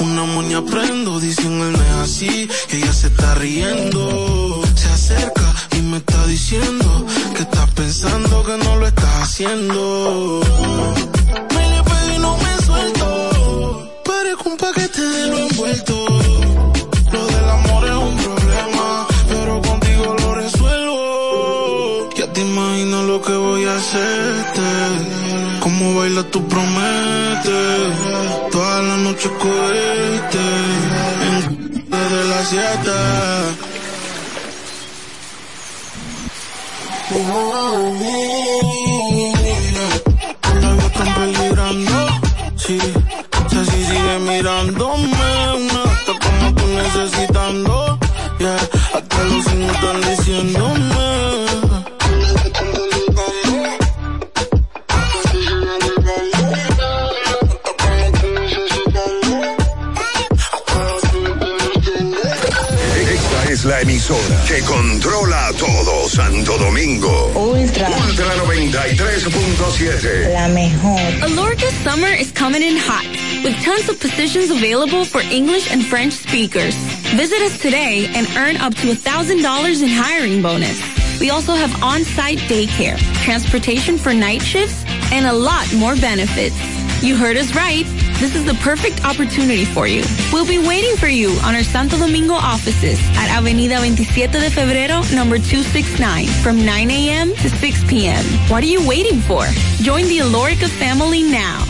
una moña prendo, dicen él no es así, y ella se está riendo. Se acerca y me está diciendo que estás pensando que no lo estás haciendo. Me le pedí y no me suelto, parezco un paquete de lo envuelto. Baila tu prometes, toda la noche cohete, en desde las siete. Cuando están peligrando, sí. Si sigue mirándome, una gata como tú necesitando, yeah. Hasta los signos están diciéndome. Emisora que controla todo Santo Domingo. Ultra. Ultra 93.7. La mejor. Alorca summer is coming in hot, with tons of positions available for English and French speakers. Visit us today and earn up to $1,000 in hiring bonus. We also have on-site daycare, transportation for night shifts, and a lot more benefits. You heard us right. This is the perfect opportunity for you. We'll be waiting for you on our Santo Domingo offices at Avenida 27 de Febrero, number 269, from 9 a.m. to 6 p.m. What are you waiting for? Join the Alorica family now.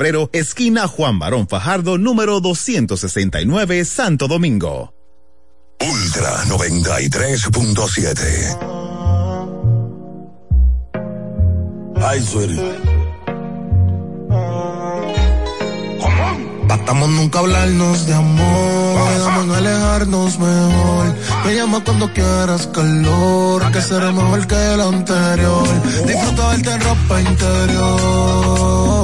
esquina Juan Barón Fajardo, número 269, Santo Domingo. Ultra 93.7. Ay, sueri. Tratamos nunca hablarnos de amor, quedamos en alejarnos mejor. Me llama cuando quieras calor, que será mejor que el anterior. Disfruta verte en ropa interior.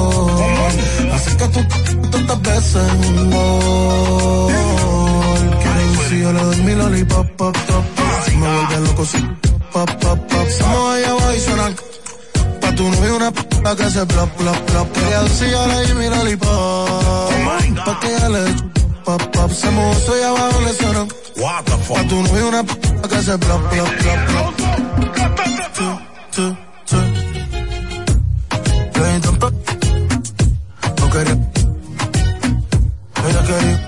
Así que tú tantas veces un gol. Quiero si yo le doy mi lollipop, pop, pop, pop. Si me vuelve loco, si pop, pop, pop. Somos allá abajo y suenan Pa' tu novio una p*** que se plop, plop, plop. Ella decía le di mi lollipop. Pa' que ella le pop, pop. Se mozo y abajo le suena. What the fuck? Pa' tu novio una p*** que se plop, plop, plop, plop. Tú, tú, tú. No quería. Ella quería.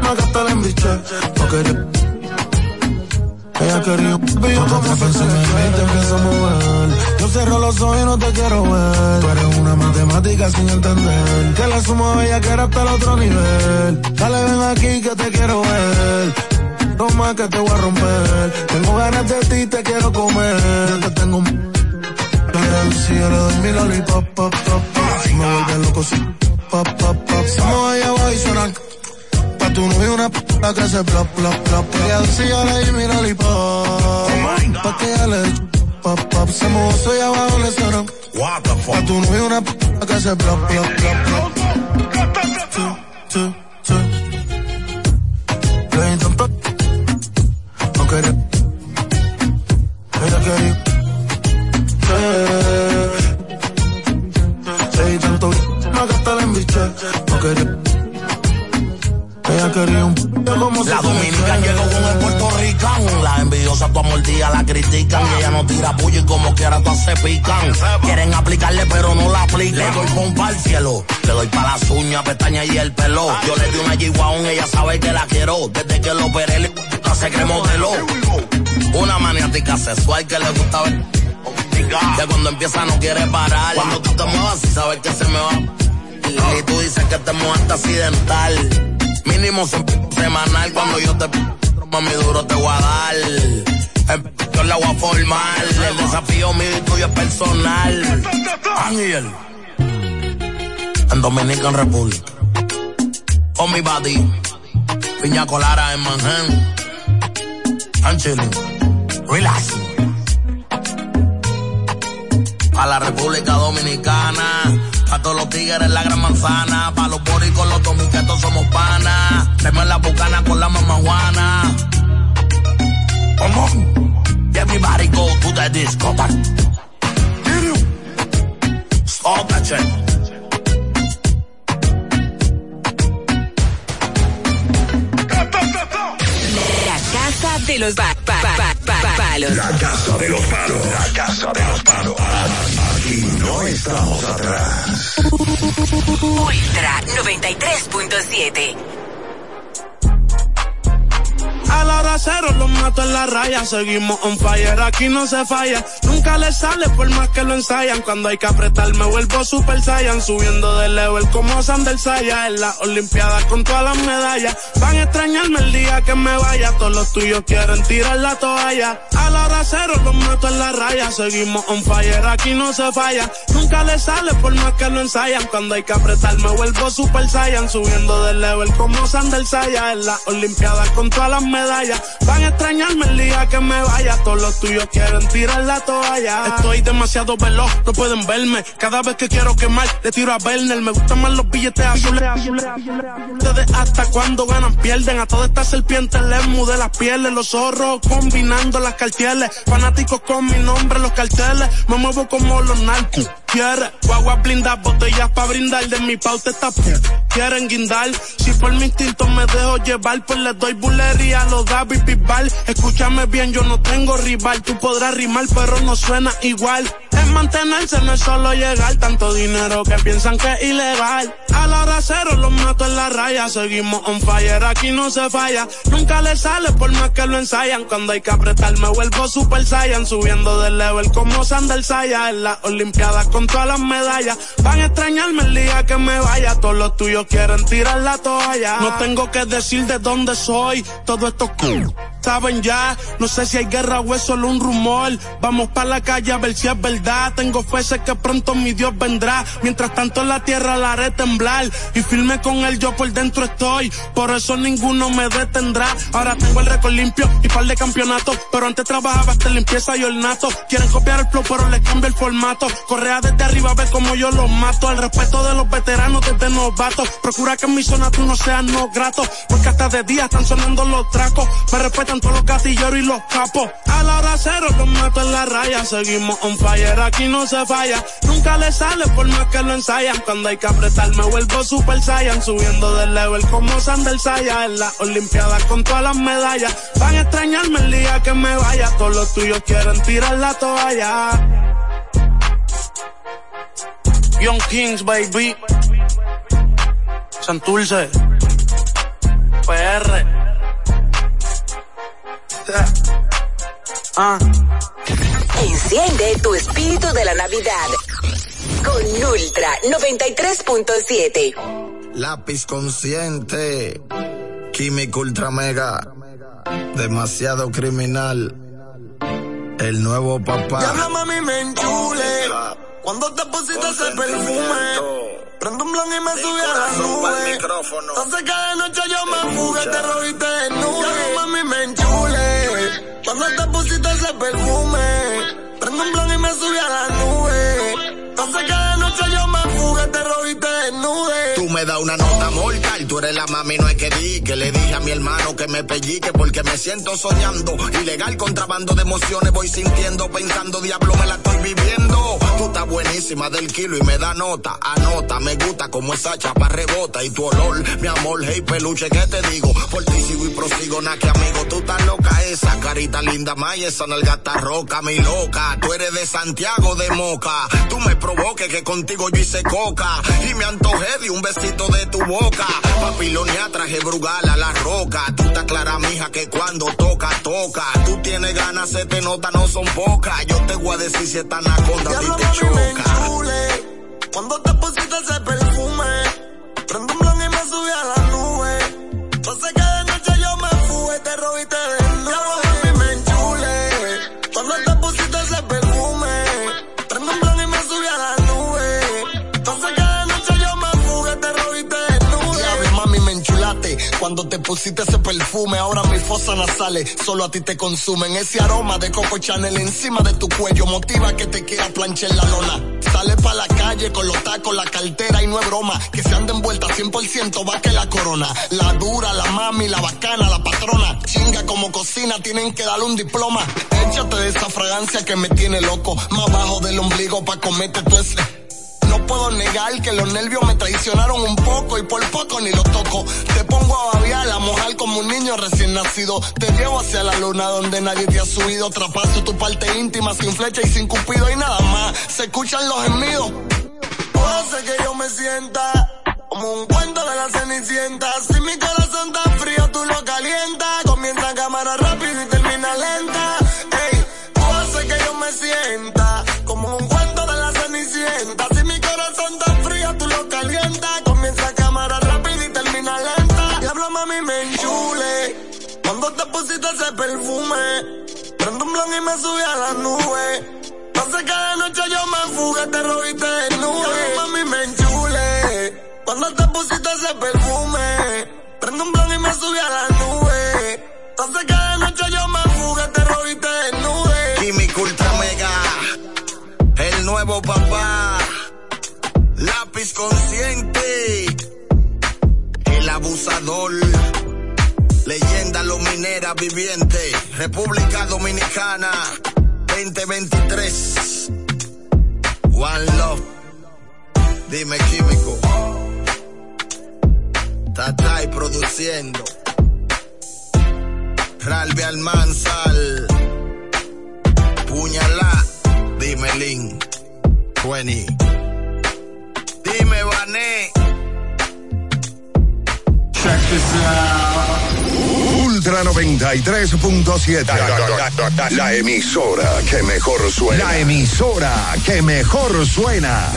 Me gasté la embiché. No quería. Ella quería un yo como pensé en mí, te empiezo a mover. Yo cierro los ojos y no te quiero ver. Tú eres una matemática sin entender. Que la suma bella que era hasta el otro nivel. Dale, ven aquí que te quiero ver. No más que te voy a romper. Tengo ganas de ti, te quiero comer. Yo te tengo Pero si yo le doy mi lollipop, pop, pop, pop. Si me vuelve loco, si pop, pop, pop. Somos allá abajo y suenan Pa' tu novio una p*** que se plop, plop, plop. Ella decía le di mi lollipop. Pa' que ella le pop, pop. Se mozo y abajo le suena. What the fuck? Pa' tu novio una p*** que se plop, plop, plop, plop. No tira puño y como quiera todas se pican. Quieren aplicarle pero no la aplican. Le doy pompa al cielo. Le doy para las uñas, pestañas y el pelo. Yo le di una G-Wagon, ella sabe que la quiero. Desde que lo operé le se cree modelo. Una maniática sexual que le gusta ver. Que cuando empieza no quiere parar. Cuando tú te muevas y sabes que se me va. Y tú dices que te mueves accidental. Mínimo se- semanal cuando yo te mami duro te voy a dar. En- Yo la voy a formar. El desafío mío y tuyo es personal. Ángel. En Dominican Republic. On mi body. Piña Colara en Manhattan. I'm chilling. Relax. A la República Dominicana. A todos los tigres la gran manzana. Pa' los boricos, los dominicanos somos panas. Tenemos la bucana con la mamajuana. Come on. Everybody go to the disco. Stop that shit. de los ba palos. La casa de los palos. La casa de los palos. Aquí no estamos atrás. Ultra 93.7 a la hora cero los mato en la raya. Seguimos on fire, aquí no se falla. Nunca le sale por más que lo ensayan. Cuando hay que apretar me vuelvo super saiyan. Subiendo de level como Sander Saya. En la Olimpiada con todas las medallas. Van a extrañarme el día que me vaya. Todos los tuyos quieren tirar la toalla. A la hora cero los mato en la raya. Seguimos on fire, aquí no se falla. Nunca le sale por más que lo ensayan. Cuando hay que apretar me vuelvo super saiyan. Subiendo de level como Sander Saya. En la Olimpiada con todas las medallas Van a extrañarme el día que me vaya. Todos los tuyos quieren tirar la toalla. Estoy demasiado veloz, no pueden verme. Cada vez que quiero quemar, le tiro a Berner. Me gustan más los billetes azules. Ustedes hasta cuando ganan pierden. A todas estas serpientes les mude las pieles. Los zorros combinando las cartieles. Fanáticos con mi nombre, los carteles. Me muevo como los narcos. Quiere guagua blindar, botellas para brindar. De mi pauta está quieren guindar. Si por mi instinto me dejo llevar, pues les doy bulería los David Bisbal. Escúchame bien, yo no tengo rival. Tú podrás rimar, pero no suena igual. Es mantenerse, no es solo llegar. Tanto dinero que piensan que es ilegal. A la hora cero los mato en la raya. Seguimos on fire, aquí no se falla. Nunca le sale por más que lo ensayan. Cuando hay que apretar, me vuelvo super saiyan. Subiendo de level como Sander Saya. En las Olimpiadas con todas las medallas. Van a extrañarme el día que me vaya. Todos los tuyos quieren tirar la toalla. No tengo que decir de dónde soy. Todo esto Saben ya, no sé si hay guerra o es solo un rumor. Vamos para la calle a ver si es verdad. Tengo fe, que pronto mi Dios vendrá. Mientras tanto en la tierra la haré temblar. Y firme con él, yo por dentro estoy. Por eso ninguno me detendrá. Ahora tengo el récord limpio y par de campeonatos. Pero antes trabajaba hasta limpieza y ornato. Quieren copiar el flow, pero le cambio el formato. Correa desde arriba, ve como yo los mato. Al respeto de los veteranos desde novatos. Procura que en mi zona tú no seas no grato. Porque hasta de día están sonando los tracos. Me respetan todos los gatilleros y los capos. A la hora cero los mato en la raya. Seguimos on fire, aquí no se falla. Nunca le sale por más que lo ensayan. Cuando hay que apretar me vuelvo super saiyan. Subiendo del level como Sander Saya. En las Olimpiadas con todas las medallas. Van a extrañarme el día que me vaya. Todos los tuyos quieren tirar la toalla. Young Kings, baby. Santurce. PR. Ah. Enciende tu espíritu de la Navidad con Ultra 93.7. Lápiz consciente, químico ultra mega, demasiado criminal. El nuevo papá. Ya mami me enchule. Cuando te pusiste ese perfume. Prendo un blon y me subí a la nube. Entonces cada noche yo me fugué, te robiste de nube. Ya mami me enchule. Cuando te pusiste ese perfume. Prendo un blon y me subí a la nube. Entonces cada noche yo me fugué, te robiste Tú me das una nota mortal, tú eres la mami, no hay que di. Que le dije a mi hermano que me pellique porque me siento soñando. Ilegal contrabando de emociones voy sintiendo, pensando, diablo, me la estoy viviendo. Tú estás buenísima del kilo y me da nota, anota, me gusta como esa chapa rebota y tu olor, mi amor, hey peluche, ¿qué te digo? Por ti sigo y prosigo, na que amigo, tú estás loca, esa carita linda, maya, esa nalgata roca, mi loca, tú eres de Santiago de Moca, tú me provoques que contigo yo hice coca y me antojé un besito de tu boca, papilonia traje brugal a la roca, tú estás clara, mija, que cuando toca, toca, tú tienes ganas, se te nota, no son pocas, yo te voy a decir si están anaconda, cuando te pusiste ese perfume, prendo Cuando te pusiste ese perfume, ahora mis fosas nasales solo a ti te consumen. Ese aroma de Coco Chanel encima de tu cuello motiva que te quiera planchar la lona. Sale pa' la calle con los tacos, la cartera y no es broma. Que se anda envuelta 100% va que la corona. La dura, la mami, la bacana, la patrona. Chinga como cocina, tienen que darle un diploma. Échate de esa fragancia que me tiene loco. Más bajo del ombligo pa' comerte tu ese no puedo negar que los nervios me traicionaron un poco y por poco ni lo toco. Te pongo a babiar, a mojar como un niño recién nacido. Te llevo hacia la luna donde nadie te ha subido. Trapaso tu parte íntima sin flecha y sin cupido y nada más. Se escuchan los gemidos. Hace que yo me sienta como un cuento de la cenicienta. Si mi corazón está me subí a la nube. No sé cada noche yo me fugué, te robiste de nube. mami me enchule. Cuando te pusiste ese perfume. Prendo un blon y me subí a la nube. No sé cada noche yo me fugué, te robiste de nube. Química Ultra Mega. El nuevo papá. Lápiz consciente. El abusador Luminera viviente, República Dominicana, 2023. One Love. Dime químico. Tatay produciendo. Ralbi Almanzal. Puñalá. Dime Lin. 20. Dime Vané. Check this out. Ultra 93.7. La emisora que mejor suena. La emisora que mejor suena.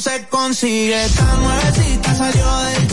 Se consigue. Esta nuevecita salió del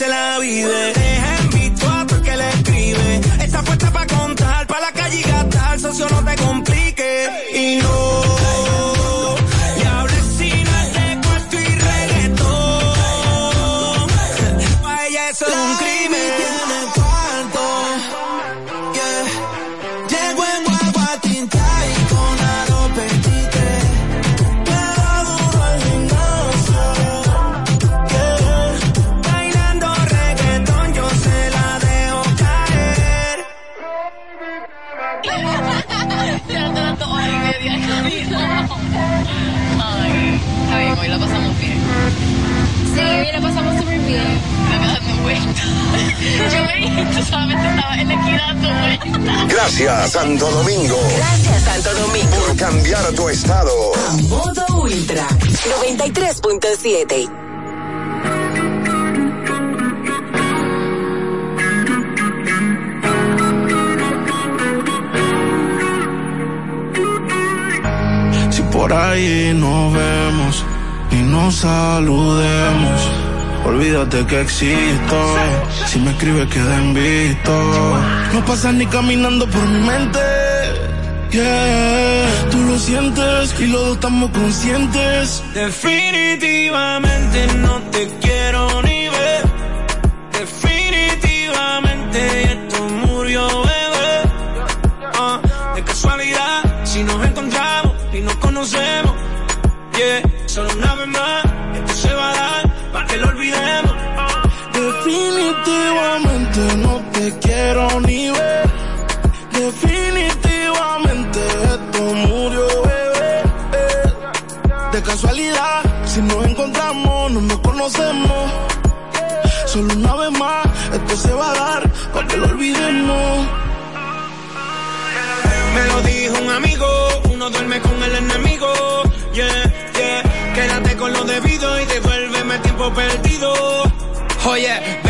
se la vive. Deja en visto porque le escribe. Está puesta para contar, para la calle y gastar. Socio, no te complique. Yo solamente estaba en equidad. Gracias, Santo Domingo. Gracias, Santo Domingo. Por cambiar tu estado. A modo ultra. 93.7. Si por ahí nos vemos y nos saludemos. Olvídate que existo. Si me escribes, queda en visto. No pasas ni caminando por mi mente. Yeah, tú lo sientes y los dos estamos conscientes. Definitivamente no te quiero ni ver. Definitivamente esto murió, bebé. Ah, de casualidad, si nos encontramos y nos conocemos. Yeah, solo una vez más, quiero ni ver. Definitivamente esto murió, bebé. De casualidad, si nos encontramos, no nos conocemos. Solo una vez más, esto se va a dar para que lo olvidemos. Me lo dijo un amigo, uno duerme con el enemigo. Yeah, yeah, quédate con lo debido y devuélveme tiempo perdido. Oye, a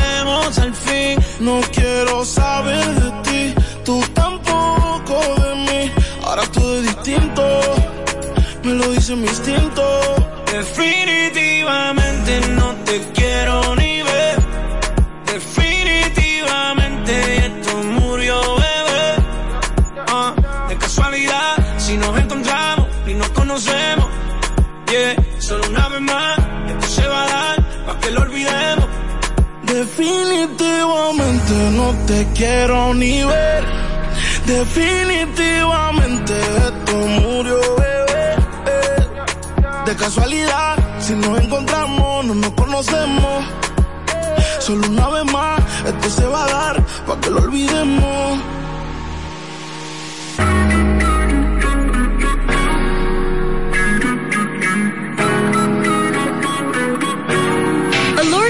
al fin. No quiero saber de ti, tú tampoco de mí. Ahora todo es distinto, me lo dice mi instinto. Definitivamente no te quiero ni ver. Definitivamente esto murió, bebé. Ah, de casualidad, si nos encontramos y nos conocemos. Solo una vez más, esto se va a dar para que lo olvidemos. Definitivamente no te quiero ni ver. Definitivamente esto murió, bebé. De casualidad, si nos encontramos, no nos conocemos. Solo una vez más, esto se va a dar para que lo olvidemos.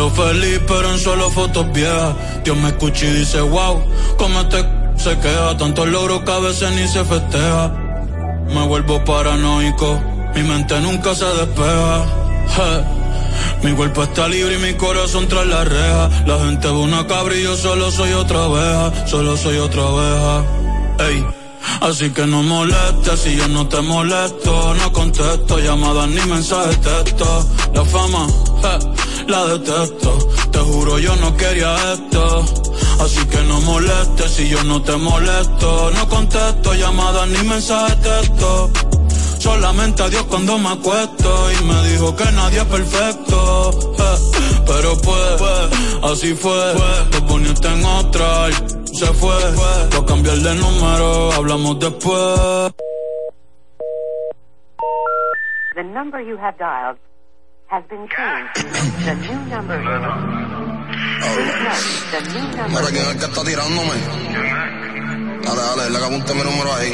veo feliz, pero en solo fotos viejas. Dios me escucha y dice, wow, cómo este se queda. Tantos logros que a veces ni se festeja. Me vuelvo paranoico, mi mente nunca se despeja. Mi cuerpo está libre y mi corazón tras la reja. La gente ve una cabra y yo solo soy otra oveja, solo soy otra oveja. Ey. Así que no molestes si yo no te molesto, no contesto llamadas ni mensajes texto. La fama, la detesto. Te juro yo no quería esto. Así que no molestes si yo no te molesto, no contesto llamadas ni mensajes texto. Solamente a Dios cuando me acuesto y me dijo que nadie es perfecto. Pero pues, así fue, te poniste en otra se fue. A cambiar de número, hablamos después. The number you have dialed has been changed. The new number. The new number. Mira, ¿quién es el que está tirándome? Dale, dale, le apunte mi número ahí.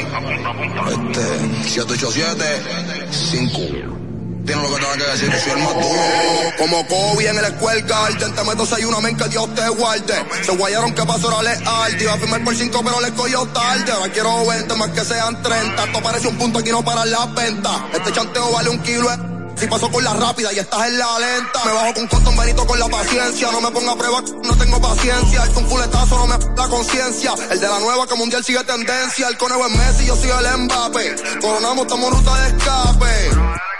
Este, 787 5 tiene lo que tenga que decir, soy el más duro. Como Kobe en el Garden, te meto seis una men que Dios te guarde. Se guayaron que pasó era leal, iba a firmar por cinco pero le cogió tarde. Ahora quiero 20 más que sean 30, esto parece un punto aquí no para la venta. Este chanteo vale un kilo si paso con la rápida y estás en la lenta. Me bajo con cotón benito con la paciencia. No me ponga a prueba, no tengo paciencia. El un fuletazo no me la conciencia. El de la nueva que mundial sigue tendencia. El conejo es Messi, yo soy el Mbappé. Coronamos, estamos ruta de escape.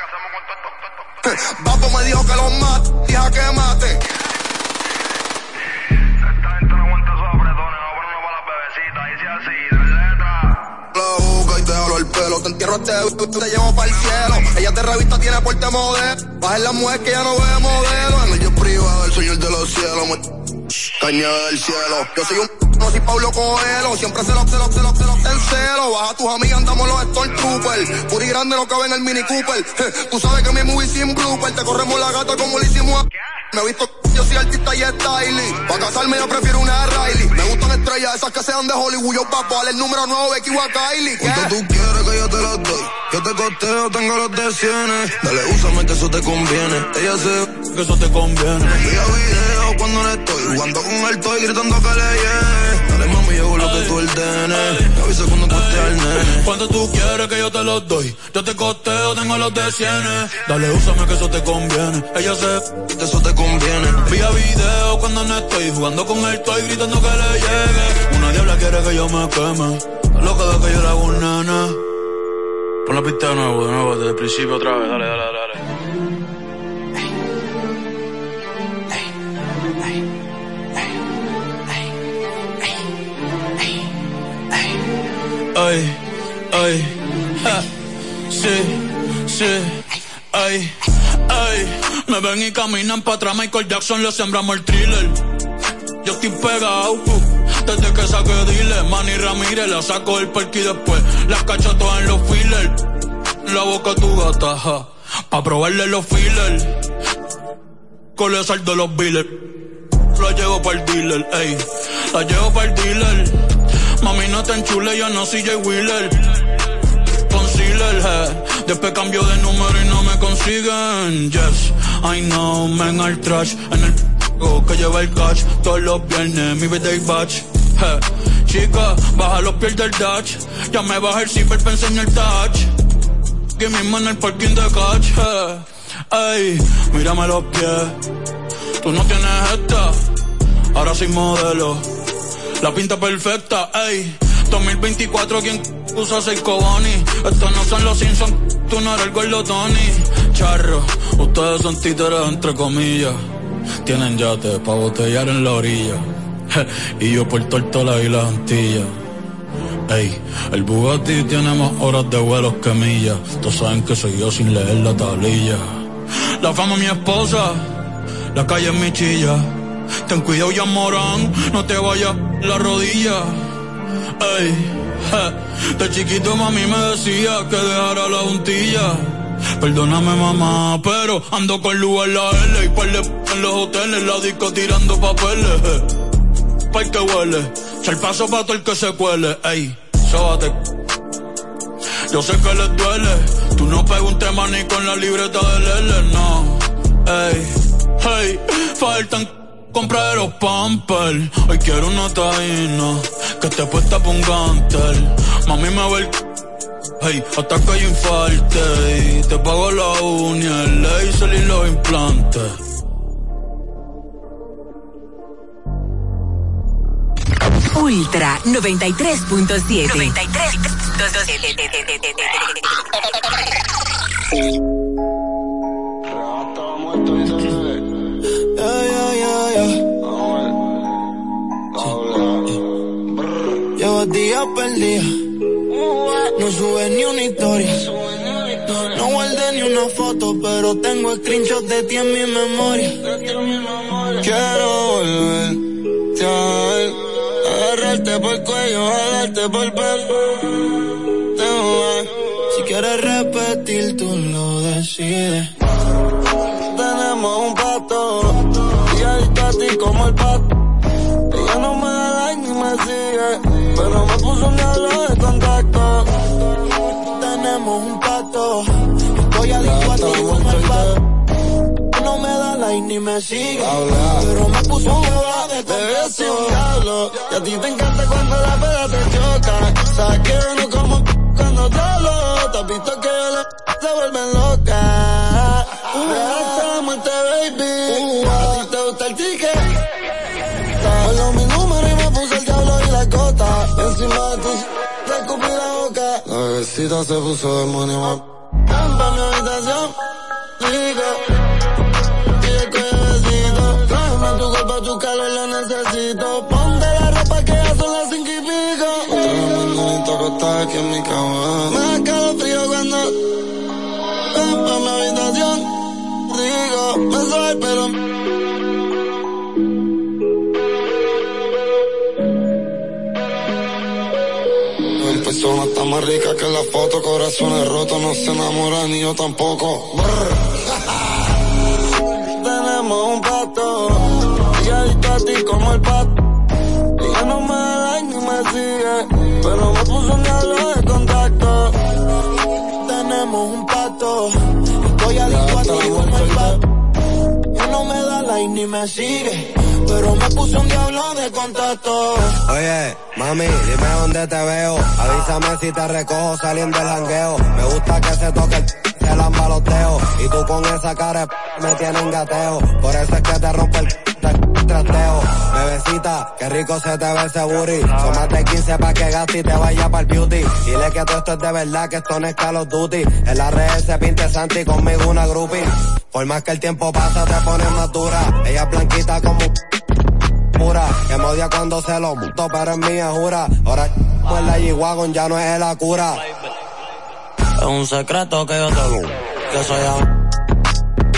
Papo me dijo que los mate, dije que mate. el pelo. Te entierro este te llevo para el cielo. Ella te revista, tiene porte modelo. Baja la mujer que ya no ve modelo. En el yo privado, el señor de los cielos. Caña del cielo. Yo soy un no soy Pablo Coelho, siempre se lo, se lo, se lo, se lo en celo. Baja tus amigas, andamos los Stormtroopers. Puri grande no cabe en el Mini Cooper. Tú sabes que mi movie sin blooper, te corremos la gata como lo hicimos a... Me he visto yo soy artista y styling. Para casarme yo prefiero una Riley. Me gustan estrellas esas que sean de Hollywood. Yo papo, el número nuevo Becky o a Kylie. ¿Cuánto tú quieres que yo te las doy? Yo te costeo, tengo los de cienes. Dale, úsame que eso te conviene. Ella sé que eso te conviene. Envía video cuando no estoy. Jugando con el toy gritando que le llene. Dale mami, yo lo que tú ordenes. Me avisa cuando cueste al nene. Cuando tú quieres que yo te los doy. Yo te costeo, tengo los de cienes. Dale, úsame que eso te conviene. Ella sé que eso te conviene. Vía video cuando no estoy jugando con el toy gritando que le llegue. Una diabla quiere que yo me queme. Loca de que yo le hago un nana. Pon la pista de nuevo, de nuevo, desde el principio otra vez. Dale, dale, dale. Ay, ay, ja, sí, sí, ay. Ey, me ven y caminan para atrás, Michael Jackson le sembramos el thriller. Yo estoy pegado, uh, desde que saqué dile. Manny Ramírez la saco del parque y después las cacho todas en los fillers. La boca tu gata, pa' probarle los fillers. Saldo de los billers. La llevo para el dealer, ey. La llevo para el dealer. Mami, no te enchule, yo no soy Jay Wheeler Después cambio de número y no me consiguen. Yes, I know, men al trash. En el que lleva el cash. Todos los viernes, mi birthday batch. Chica, baja los pies del Dutch. Ya me baja el zipper para enseñar el touch. Que mismo en el parking de catch. Ey, mírame los pies. Tú no tienes esta. Ahora soy modelo. La pinta perfecta, ey. 2024, ¿quién usa seis Cobani? Estos no son los Simpsons, tú no eres el gordo Tony. Charro, ustedes son títeres entre comillas. Tienen yate pa' botellar en la orilla. y yo por Tortola y las Antillas. Ey, el Bugatti tiene más horas de vuelos que millas. Todos saben que soy yo sin leer la tablilla. La fama mi esposa, la calle es mi chilla. Ten cuidado ya morán, no te vayas la rodilla. Ey, de chiquito mami me decía que dejara la juntilla. Perdóname mamá, pero ando con luz en la L y par en los hoteles, la disco tirando papeles. Pa' el que huele, el paso pa' todo el que se cuele, ey, sóbate. Yo sé que les duele, tú no preguntes más ni con la libreta del L, no, ey. Hey, faltan comprar los pampers. Hoy quiero una taína que te puesta por un gantel. Mami me ve el Hey, hasta que yo infalte y te pago la uña, el laser y los implantes. Ultra 93.7 Llevo días perdidos, no sube ni una historia. No guardé ni una foto, pero tengo screenshots de ti en mi memoria. Quiero volver, agarrarte por el cuello, jalarte por el pelo. Si quieres repetir, tú lo decides. Tenemos un pato, y adicto a ti como el pato. Ella no me da like ni me sigue, pero me puso un diablo de contacto. Tenemos un pacto, estoy adicto a ti como el pato. No me da like ni me sigue, pero me puso un diablo de contacto. y a ti te encanta cuando la peda te choca. Sabes que no como cuando te hablo, te has visto que yo la se vuelven loca. Uh, muerte, baby. A ti te gusta el ticket. Encima de ti, te escupí la boca. La bebecita se puso demonio. Ven pa' mi habitación, rico. Y el cuello besito. Tráeme tu cuerpo, tu calor lo necesito. Más rica que la foto, corazones rotos, no se enamora ni yo tampoco. Tenemos un pato, y adicto a ti como el pato. Ella no me da like ni me sigue, pero me puso un diablo de contacto. Tenemos un pato, estoy adicto a ti como el pato. Ella no me da like ni me sigue, pero me puso un diablo de contacto. Oye, mami, dime dónde te veo. Avísame si te recojo saliendo del jangueo. Me gusta que se toque el se lamba los dedos. Y tú con esa cara me tienes gateo. Por eso es que te rompo el te- trasteo. Bebecita, qué rico se te ve ese booty. Son más de 15 pa' que gaste y te vaya para el beauty. Dile que todo esto es de verdad, que esto no es Call of Duty. En la red se pinte Santi conmigo una groupie. Por más que el tiempo pasa te pones más dura. Ella blanquita como pura. Que me odia cuando se lo muto, pero es mía, jura. Ahora pues la G-Wagon ya no es la cura. Es un secreto que yo te lo, que soy a...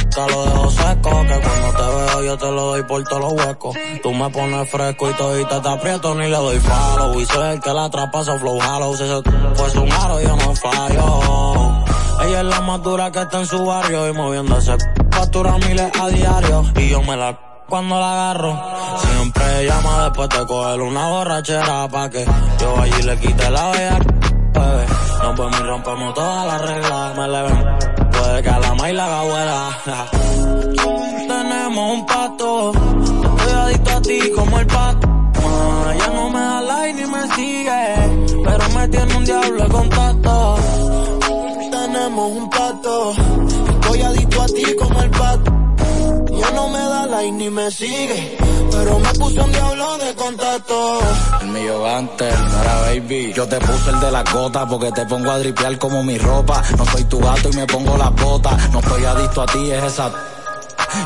Que lo dejo seco, que cuando te veo yo te lo doy por todos los huecos. Tú me pones fresco y todita te aprieto ni le doy follow. Y soy el que la atrapa, so flow hollow. Si eso fuese un aro yo no fallo. Ella es la más dura que está en su barrio y moviéndose factura miles a diario. Y yo me la cuando la agarro. Siempre llama después de coger una borrachera pa' que yo allí le quite la bella bebé. Nos vemos y rompemos todas las reglas. Me le ven. Puede que a la maíz la haga abuela. Tenemos un pato. Estoy adicto a ti como el pato. Ella no me da like ni me sigue. Pero me tiene un diablo de contacto. Tenemos un pato. Estoy adicto a ti como el pato. Ya no me da like ni me sigue. Pero me puso un diablo de contacto. El mío antes, no era baby. Yo te puse el de la gota porque te pongo a dripear como mi ropa. No soy tu gato y me pongo las botas. No estoy adicto a ti, es esa.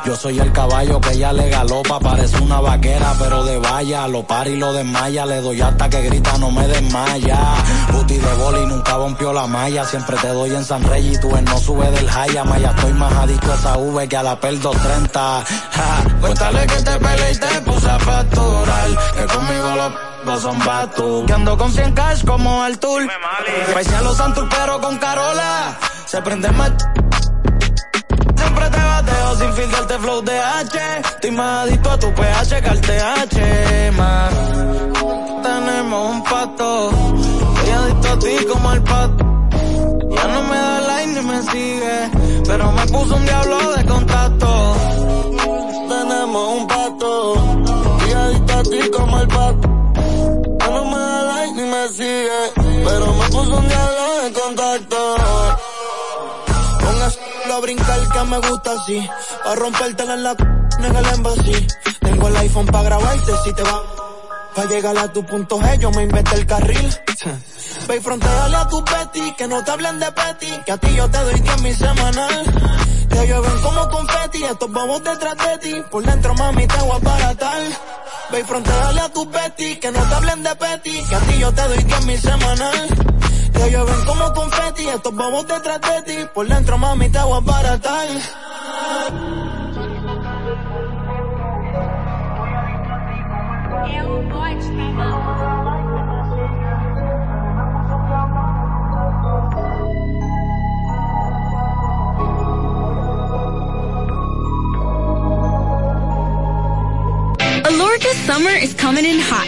Yo soy el caballo que ella le galopa, parece una vaquera, pero de valla, lo para y lo desmaya, le doy hasta que grita, no me desmaya. Booty de boli nunca rompió la malla, siempre te doy en San Rey y tú en no sube del Jaya, Maya, estoy más adicto a esa V que a la PEL 230. Ja, cuéntale que te peleé y te puse a facturar, que conmigo los no son batu. Que ando con 100 cash como el tour. Paisea los Santur pero con Carola, se prende más Siempre te bateo sin filtrarte flow de H. Estoy más adicto a tu pH que al TH, más. Tenemos un pato. Estoy adicto a ti como al pato. Ya no me da like ni me sigue. Pero me puso un diablo de contacto. somos un pato. Y adicto a ti como el pato. no me da like ni me sigue, pero me puso un diálogo en contacto. A brincar que me gusta así. Pa' rompértela en la en el embassy. Tengo el iPhone para grabarte si te va. Pa' llegar a tu punto G, yo me inventé el carril. Ve y fronteale a tu peti, que no te hablen de peti, que a ti yo te doy 10 mi semanal. Te llueven como confeti, estos bobos detrás de ti, por dentro mami te voy a tal. Ve y fronteale a tu peti, que no te hablen de peti, que a ti yo te doy 10 mi semanal. Te llueven como confeti, estos bobos detrás de ti, por dentro mami te voy a. Alorca summer is coming in hot,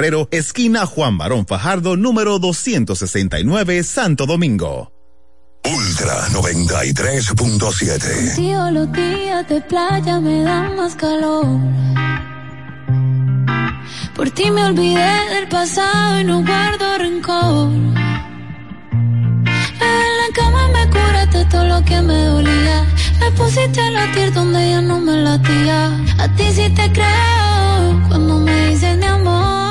esquina Juan Barón Fajardo, número 269, Santo Domingo. Ultra 93.7. Tío, los días de playa me dan más calor. Por ti me olvidé del pasado y no guardo rencor. En la cama me curaste todo lo que me dolía. Me pusiste a latir donde ya no me latía. A ti sí te creo cuando me dices mi amor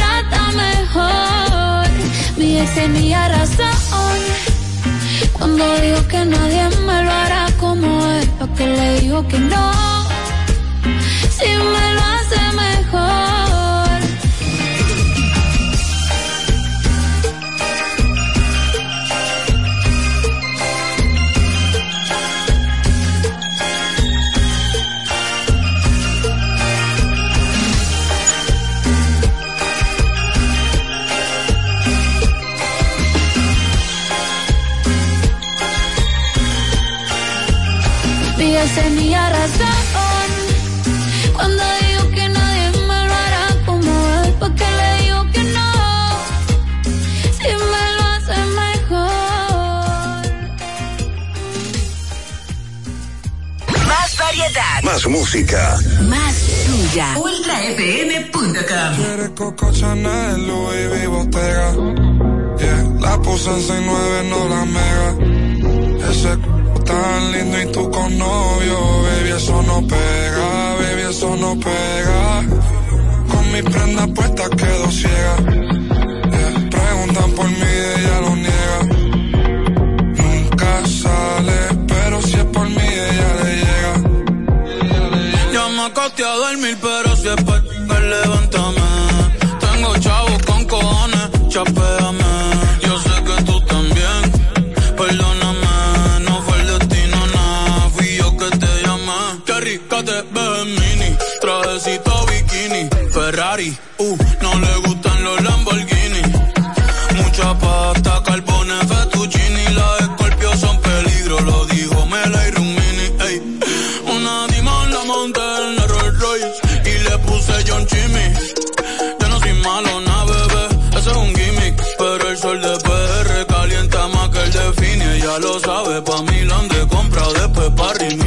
mejor. Mi ex tenía razón cuando dijo que nadie me lo hará como él, porque le digo que no, si me lo hace mejor. Tenía razón cuando digo que nadie me lo hará como él, porque le digo que no, si me lo hace mejor. Más variedad. Más música. Más tuya. UltraFM.com. Quieres Coco Chanel, Louis V. Bottega. Yeah, la puse en 69, no la mega. Ese tan lindo y tú con novio, baby, eso no pega, baby, eso no pega. Con mi prenda puesta quedo ciega. Preguntan por mí, ella lo niega. Nunca sale, pero si es por mí, ella le llega. Ya me acosté a dormir, pero si es por levántame. Tengo chavos con cojones, chapéame. Ella lo sabe, pa' Milán de compra, después pa' Rimini.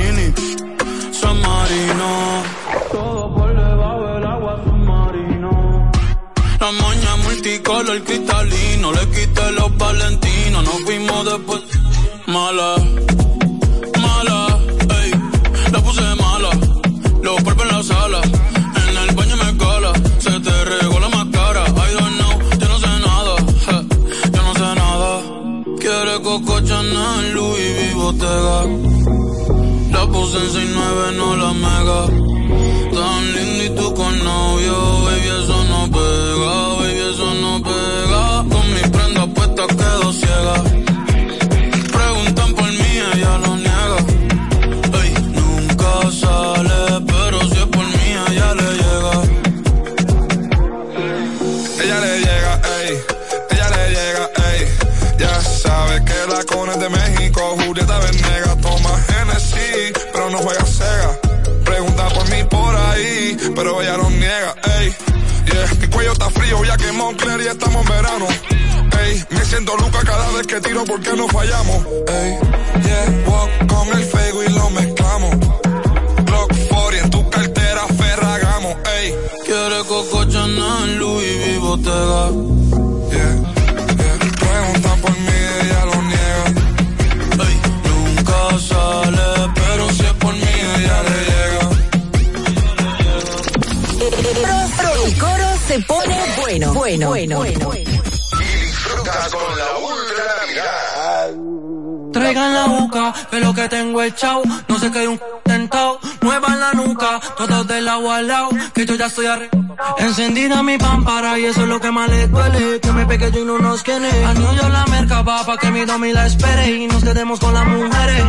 Que tiro porque no fallamos. Ey, Boca, que lo que tengo es chau. No que hay un tentado, muevan la nuca, todos del agua al lado, que yo ya estoy arre. Encendida mi pámpara y eso es lo que más le duele, que me pegue yo y no nos niño yo la merca va pa' que mi domi la espere y nos quedemos con las mujeres.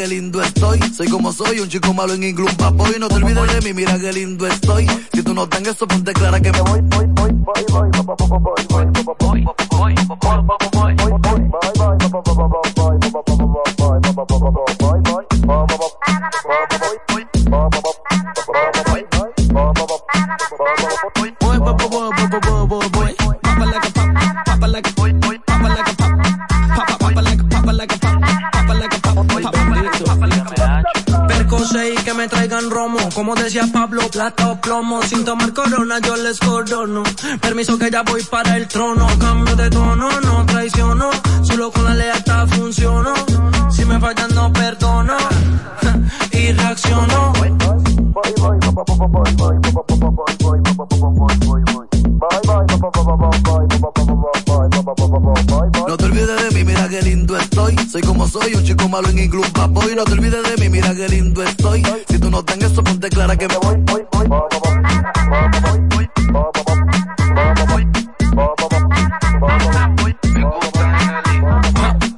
Qué lindo estoy. Soy como soy, un chico malo en inglés, un papoy. No te olvides de mí, mira qué lindo estoy. Si tú no tengas eso, ponte clara que me voy. Percose y Como decía Pablo, plata o plomo. Sin tomar corona, yo les corono. Permiso que ya voy para el trono. Cambio de tono, no traiciono. Solo con la lealtad funciono. Si me fallan, no perdono. y reacciono. No qué lindo estoy. Soy como soy, un chico malo en un papoy. No te olvides de mí, mira qué lindo estoy. Si tú no tengas eso, ponte clara que me voy.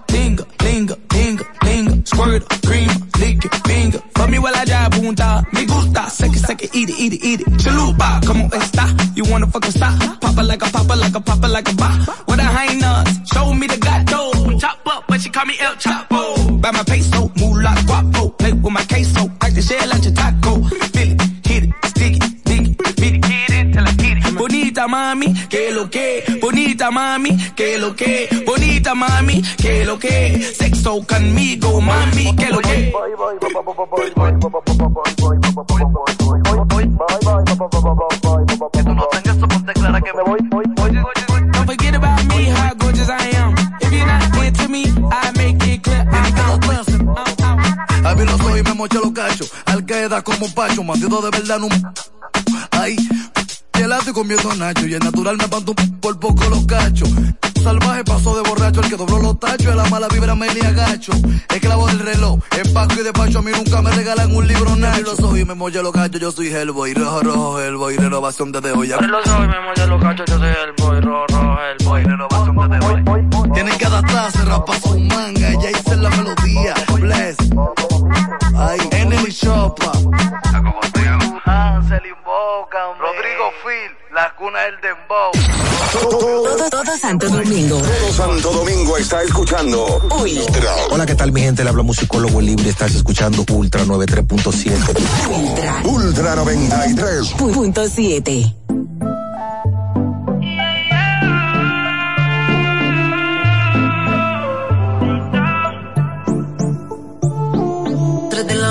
Linga, linga, linga, linga, squirt, cream, lick it, bingo. For me punta, me gusta, seque, seque, eat it, eat it, eat it. Chalupa, como está? You wanna fuck a stop? Papa like a papa, like a papa, like a bop. What a highness, show call me El Chapo. Buy my peso, moolah, guapo. Play with my queso, like the shell at your taco. Feel it, hit it, stick it, dig it, beat it, get it till I get it. Bonita mami, que lo que, bonita mami, que lo que, bonita mami, que lo que, sexo conmigo, mami, que lo que. Le da como pacho, mandido de verdad no Ay, y comiendo nacho. Y el natural me panto por poco los cachos. Salvaje pasó de borracho, el que dobló los tachos, a la mala vibra me le agacho. Esclavo del reloj, empaco y despacho, a mí nunca me regalan un libro nacho. los ojos y me molla los cachos, yo soy Hellboy, rojo, rojo, Hellboy, renovación desde hoy. Abre los ojos y me molla los cachos, yo soy Hellboy, rojo, rojo, Hellboy, renovación desde hoy. Tienen que adaptarse, rapa su manga, ella hice la melodía, bless. Ay, Chopa. Hansel invoca, Rodrigo Phil, la cuna del dembow. Todo, todo Santo Domingo. Todo Santo Domingo está escuchando Ultra. Hola, ¿qué tal mi gente? Le habla musicólogo libre. Estás escuchando Ultra 93.7. Ultra. Ultra 93.7.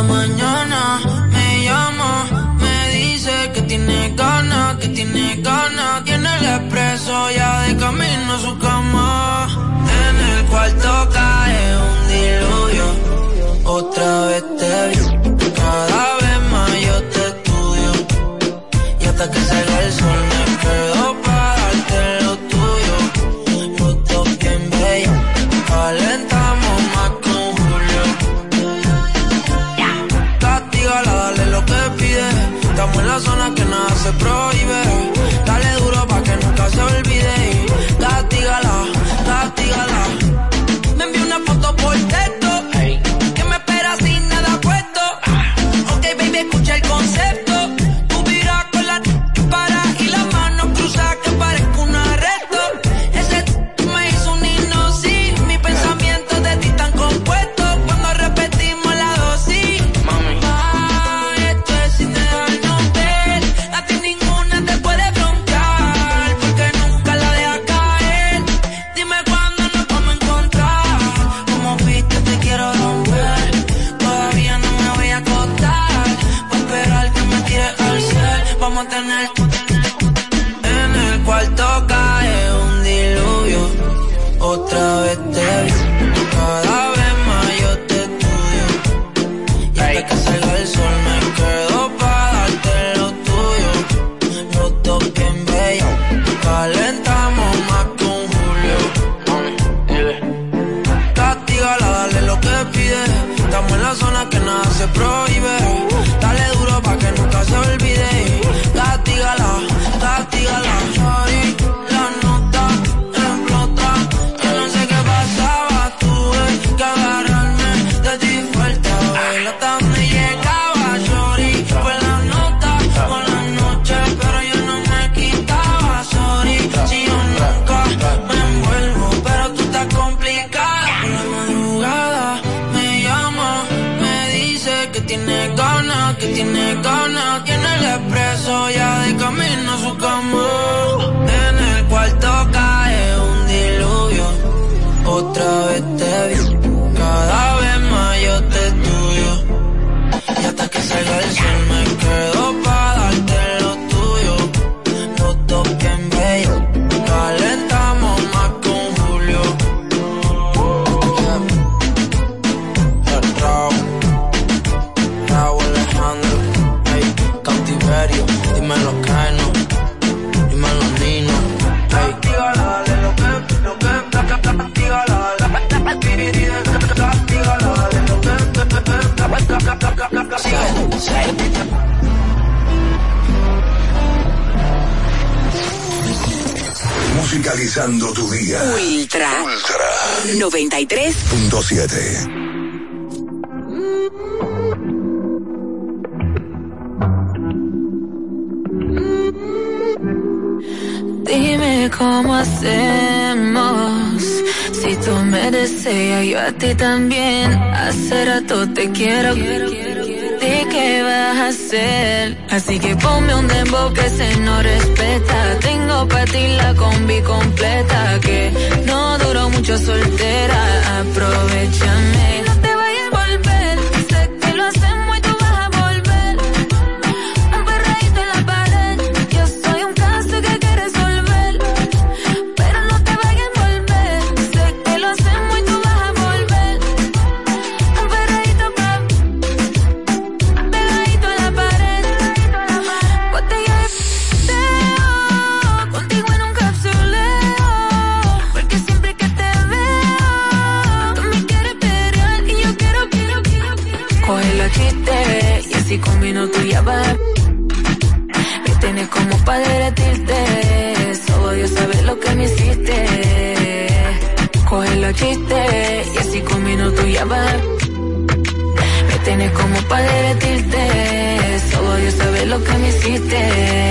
mañana. Me llama, me dice que tiene ganas, que tiene ganas, tiene el expreso ya de camino a su cama. En el cuarto cae un diluvio, otra vez te vi, Musicalizando tu día. Ultra. Ultra 93. punto siete. Dime cómo hacemos. Si tú me deseas, yo a ti también. Hace rato te quiero. ¿De qué vas a hacer? Así que ponme un dembow que se no respeta. Tengo para ti la combi completa. Que no duró mucho soltera. Aprovechame. Para derretirte. Solo Dios sabe lo que me hiciste.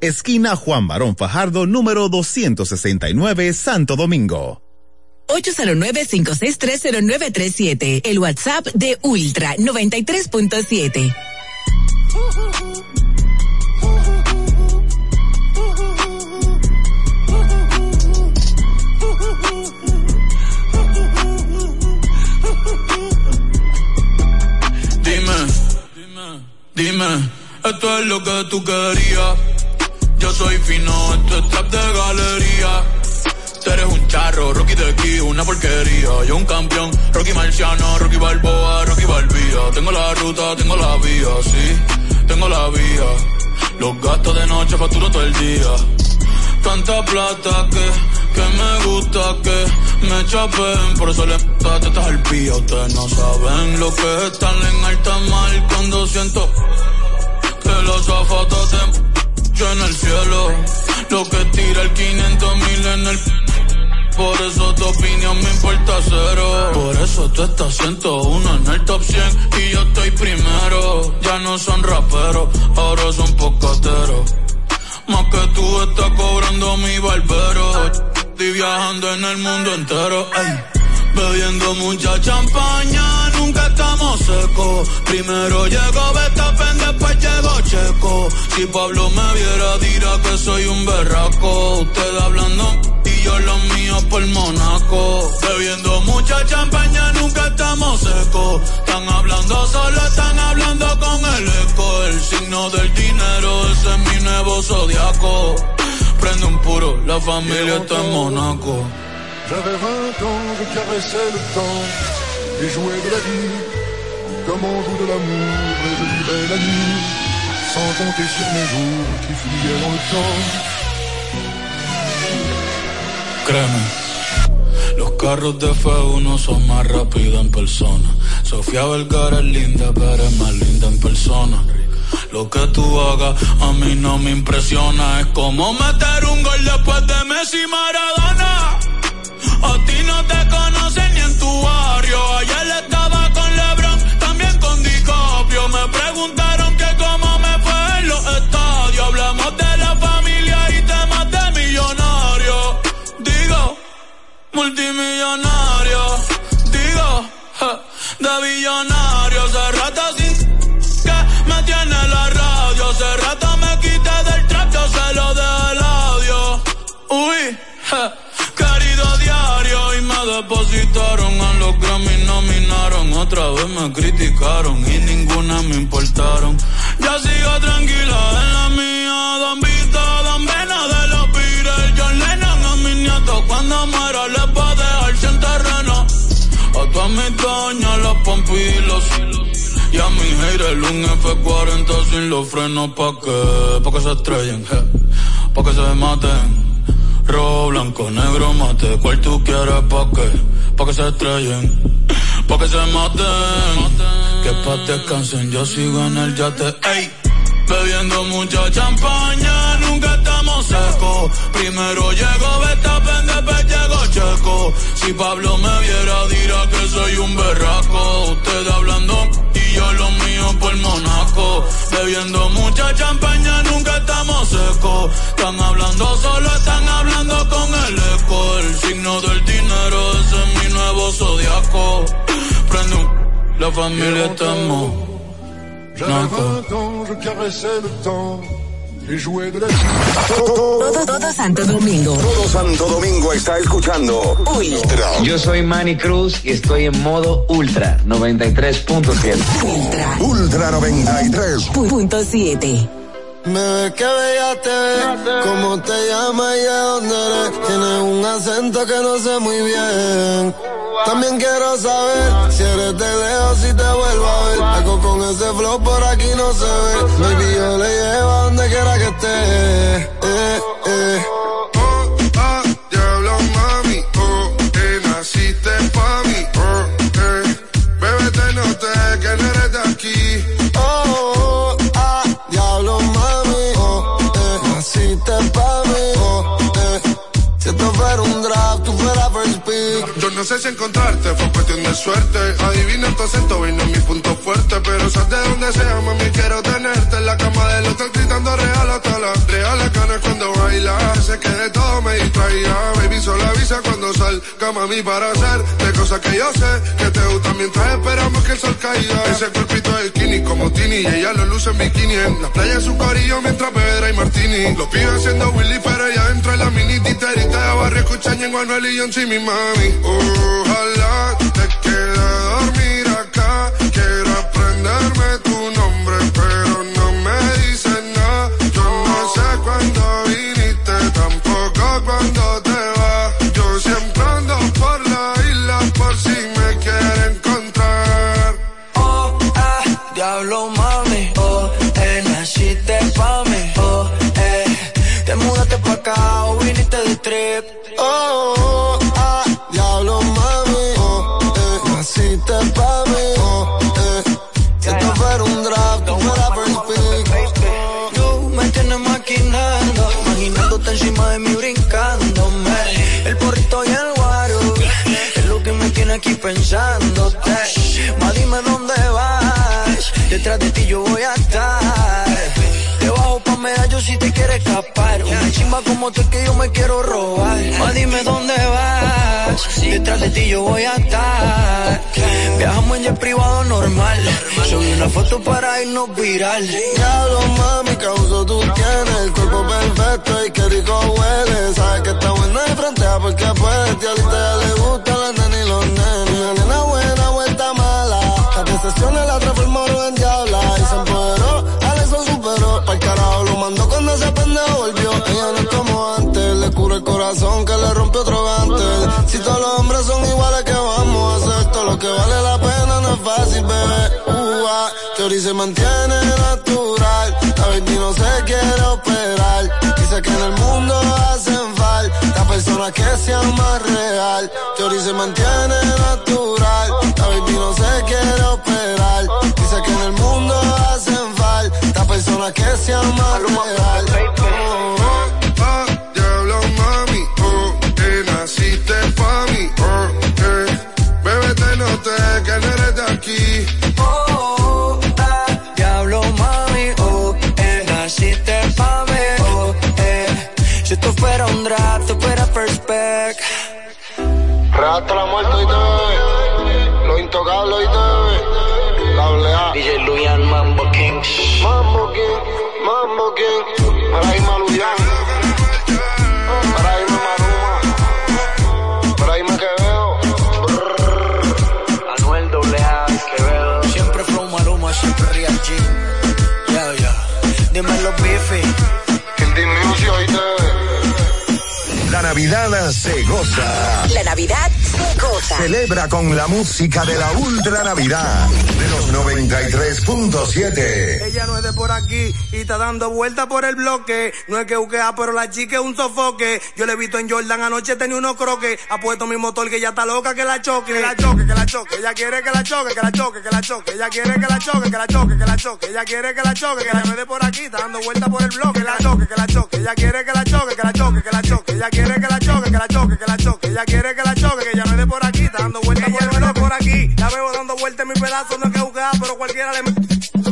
esquina Juan Barón Fajardo, número 269, Santo Domingo. 809-5630937, el WhatsApp de Ultra 93.7. Dime, dime, dime, esto es lo que tú querías yo soy fino, esto es trap de galería. Tú eres un charro, Rocky de aquí, una porquería. Yo un campeón, Rocky Marciano, Rocky Balboa, Rocky Balbía. Tengo la ruta, tengo la vía, sí, tengo la vía. Los gastos de noche facturo todo el día. Tanta plata que, que me gusta que me chapen. Por eso le te estás al pía. Ustedes no saben lo que es estar en alta mar cuando siento que los zapatos te en el cielo. Lo que tira el 500 mil en el. Por eso tu opinión me importa cero. Por eso tú estás 101 en el top 100 y yo estoy primero. Ya no son raperos, ahora son pocateros. Más que tú estás cobrando mi barbero. Estoy viajando en el mundo entero. Bebiendo mucha champaña, nunca estamos secos. Primero llegó Betapen, después llegó Checo. Si Pablo me viera, dirá que soy un berraco. Usted hablando y yo los míos por Monaco. Bebiendo mucha champaña, nunca estamos secos. Están hablando solo, están hablando con el eco. El signo del dinero, ese es mi nuevo zodiaco. Prende un puro, la familia está en Monaco. J'avais 20 ans, je caressais le temps et jouais de la vie comme on joue de l'amour et je vivais la nuit sans compter sur mes jours qui fuyaient dans le temps. Créeme, los carros de F1 son más rápidos en persona. Sofía Vergara es linda, pero es más linda en persona. Lo que tú hagas a mí no me impresiona. Es como meter un gol después de Messi Maradona. A ti no te conocen ni en tu barrio. Ayer Otra vez me criticaron y ninguna me importaron. Ya sigo tranquila en la mía, don Vito, don Vena de los Beatles, John Lennon a mis nietos. Cuando muera les va a dejar sin terreno. A todas mis doñas, los pompilos. Y a mi haters un F40 sin los frenos pa' que, pa' que se estrellen, je, pa' que se maten. Rojo, blanco, negro, mate, cual tú quieres pa' que, pa' que se estrellen, pa' que se maten. Que pa' descansen, yo sigo en el yate, ey. Bebiendo mucha champaña, nunca estamos secos. Primero llego Betapen, después llego Checo. Si Pablo me viera, dirá que soy un berraco. Ustedes hablando y yo lo mío por Monaco. Bebiendo mucha champaña, nunca estamos secos. Están hablando solo, están hablando con el eco. El signo del dinero, ese es mi nuevo zodiaco. Un... La familia estamos. J'avais 20 ans, je caressais le temps de la Todo, todo Santo Domingo. Todo Santo Domingo está escuchando Ultra. Yo soy Manny Cruz y estoy en modo Ultra 93.7. Ultra. Ultra 93. 7. Bebé, qué bella te ves, cómo te llamas y de dónde eres. Tienes un acento que no sé muy bien. También quiero saber si eres de lejos, si te vuelvo a ver. Algo con ese flow por aquí no se ve. Baby, yo le llevo a donde quiera que esté. Eh, eh. Un draft, tú pick. Yo no sé si encontrarte, fue cuestión de suerte. Adivina tu acento y no es mi punto fuerte. Pero sal de donde sea, mami, quiero tenerte en la cama del hotel gritando real hasta la real. La cana cuando baila, sé que de todo me distraía. Baby, solo avisa cuando salga, mami, para hacer de cosas que yo sé que te gustan mientras esperamos que el sol caiga. Ese cuerpito de bikini como Tini y ella lo luce en bikini en la playa en su corillo mientras bebe y martini. Los pibes haciendo Willy, pero ella dentro de la mini titerita barrio escuchan en Manuel y John mi mami. Ojalá te quede a dormir acá. Quiero aprenderme tu nombre, pero no me dices nada. Yo no sé cuándo viniste, tampoco cuando te vas. Yo siempre ando por la isla por si me quiere encontrar. Oh, ah, diablo mami, oh, eh, naciste pa' mí, oh, eh, te mudaste pa' acá o viniste de trip. Pensándote. Ma, dime dónde vas, detrás de ti yo voy a estar. Debajo pa' medallo si te quieres escapar. Una chimba como tú que yo me quiero robar. Dime dónde detrás de ti yo voy a estar. Viajamos en jet privado normal. Subí una foto para irnos viral. Diablo mami, causo tú tienes el cuerpo perfecto y qué rico huele. Sabes que está buena de frente porque puedes. Tía, ya le gustan las nenas y los nenes. Una nena buena, vuelta mala. Las decepciones la Teoría se mantiene natural. La baby no se quiere operar. Dice que en el mundo hacen falta personas que sean más real. Teoría se mantiene natural. La baby no se quiere operar. Dice que en el mundo hacen falta personas que sean más real. Quién? Para irme a Luyan. Para irme a Maruma. Para irme a Quevedo. Anuel doble A, Quevedo. Siempre Flow Maruma, siempre Real G. Ya, ya. Dímelo, bife. El Navidad se goza. La Navidad se goza. Celebra con la música de la Ultra Navidad de los 93.7. Ella no es de por aquí y está dando vuelta por el bloque. No es que buquea, pero la chica es un sofoque. Yo le he visto en Jordan anoche tenía unos croques. Ha puesto mi motor que ya está loca que la choque. Que la choque, que la choque. Ella quiere que la choque, que la choque, que la choque. Ella quiere que la choque, que la choque, que la choque. Ella quiere que la choque, que la no es de por aquí, está dando vuelta por el bloque. Que la choque, que la choque. Ella quiere que la choque, que la choque, que la choque. Ella quiere que la choque, que la choque, que la choque. Ella quiere que la choque, que ya no es por aquí, está dando vuelta por el por aquí. La veo dando vuelta en mi pedazo, no es que buquea, pero cualquiera le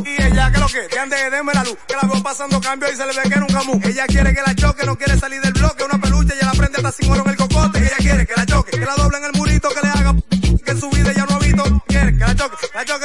y ella, que lo que? Que ande, déme la luz. Que la veo pasando cambio y se le ve que nunca mu. Ella quiere que la choque, no quiere salir del bloque. Una peluche, ella la prende hasta sin oro en el cocote. Ella quiere que la choque, que la doble en el murito, que le haga que en su vida ella no ha visto. Quiere que la choque, que la choque.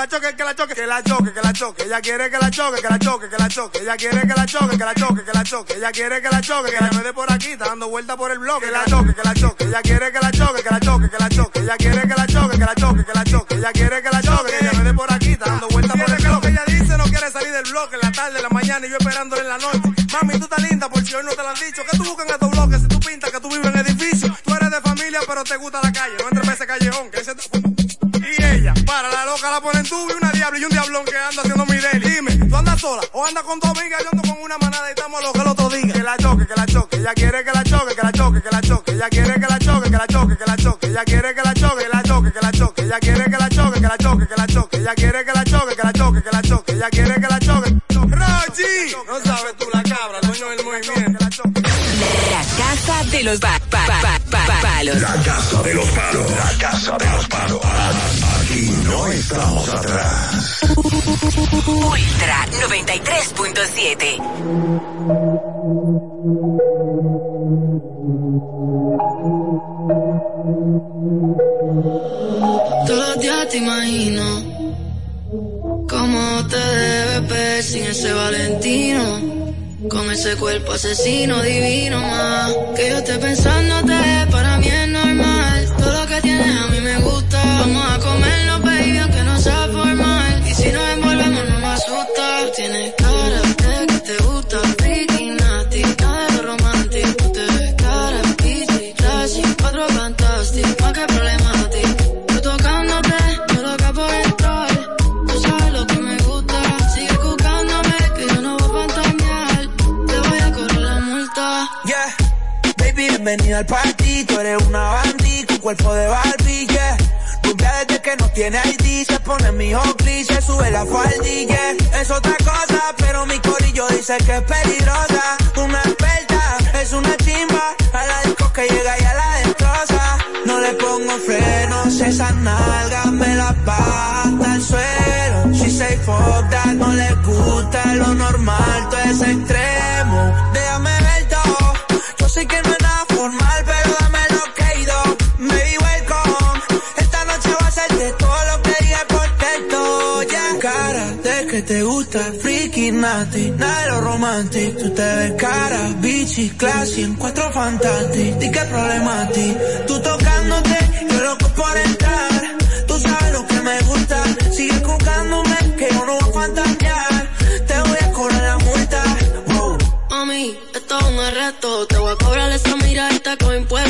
La choque, que la choque, que la choque. Que la choque, que la choque. Ella quiere que la choque, que la choque, que la choque. Ella quiere que la choque, que la choque, que la choque. Ella quiere que la choque, que la me dé por aquí, está dando vuelta por el bloque. Que la choque, que la choque. Ella quiere que la choque, que la choque, que la choque. Ella quiere que la choque, que la choque, que la choque. Ella quiere que la choque, que ella me dé por aquí, está dando vuelta por el bloque. Ella dice no quiere salir del bloque en la tarde, en la mañana y yo esperándole en la noche. Mami, tú estás linda por si hoy no te lo han dicho. ¿Qué tú buscas en estos bloques si tú pintas que tú vives en edificio? Tú eres de familia pero te gusta la calle, no entres en ese loca la ponen tú y una diablo y un diablón que anda haciendo mi day. Dime, ¿tú andas sola o andas con dos amigas? Yo ando con una manada y estamos locos el otro día. Que la choque, que la choque. Ella quiere que la choque, que la choque, que la choque. Ella quiere que la choque, que la choque, que la choque. Ella quiere que la choque, que la choque, que la choque. Ella quiere que la choque, que la choque, que la choque. Ella quiere que la choque, que la choque, que la choque. Ella quiere que la choque. Rochi, no sabes tú la de los ba ba ba ba palos. La casa de los palos. La casa de los palos. Aquí no estamos atrás. Ultra 93.7. Todos los días te imagino cómo te debe ver sin ese Valentino. Con ese cuerpo asesino divino más. Que yo esté pensándote, para mí es normal. Todo lo que tienes a mí me gusta. Vamos a comerlo, bienvenida al party. Tú eres una bandit con cuerpo de Barbie, yeah. Rubia desde que no tiene ID, se pone mi Oakley, se sube la faldilla. Es otra cosa, pero mi corillo dice que es peligrosa. Una experta, es una chimba, a la disco que llega y a la destroza. No le pongo frenos, esas nalgas de lo romantic. Tú te ves cara, bichi, classy, en cuatro fantastic. Di que problema ti, tú tocándote, yo loco por entrar. Tú sabes lo que me gusta, sigue buscándome, que yo no voy a fantasear. Te voy a cobrar la multa, wow. Mami, esto es un arresto. Te voy a cobrar esa miradita con impuestos.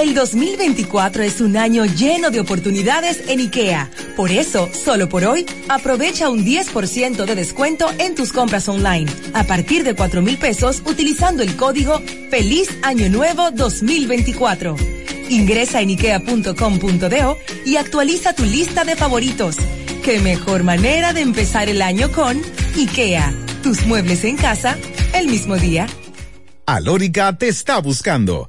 El 2024 es un año lleno de oportunidades en IKEA. Por eso, solo por hoy, aprovecha un 10% de descuento en tus compras online. A partir de 4 mil pesos utilizando el código Feliz Año Nuevo 2024. Ingresa en ikea.com.do y actualiza tu lista de favoritos. Qué mejor manera de empezar el año con IKEA. Tus muebles en casa el mismo día. Alórica te está buscando.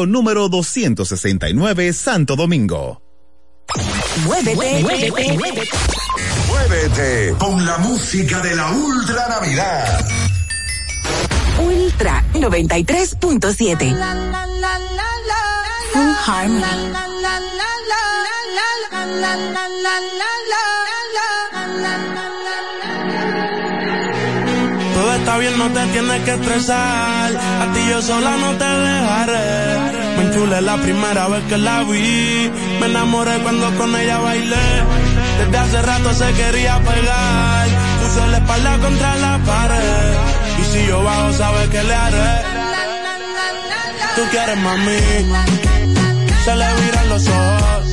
número 269, Santo Domingo. Muévete, muévete, muévete, con la música de la Ultra Navidad. Ultra 93.7 Full Harmony. Está bien, no te tienes que estresar. A ti yo sola no te dejaré. Me enchulé la primera vez que la vi. Me enamoré cuando con ella bailé. Desde hace rato se quería pegar. Puso la espalda contra la pared. Y si yo bajo, sabes que le haré. Tú quieres mami. Se le viran los ojos.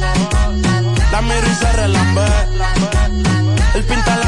La miro y se relambe. El pinta rojo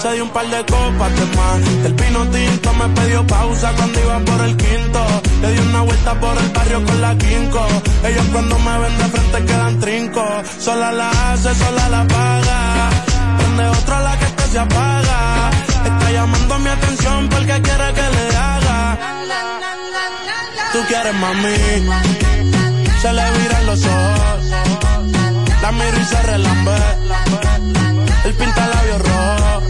se dio un par de copas de más. Del pino tinto me pidió pausa cuando iba por el quinto. Le di una vuelta por el barrio con la quinco. Ellos cuando me ven de frente quedan trinco. Sola la hace, sola la paga. Prende otra la que este se apaga. Está llamando mi atención porque quiere que le haga. Tú quieres mami. Se le viran los ojos. La miro y se relambe. El pinta labios rojo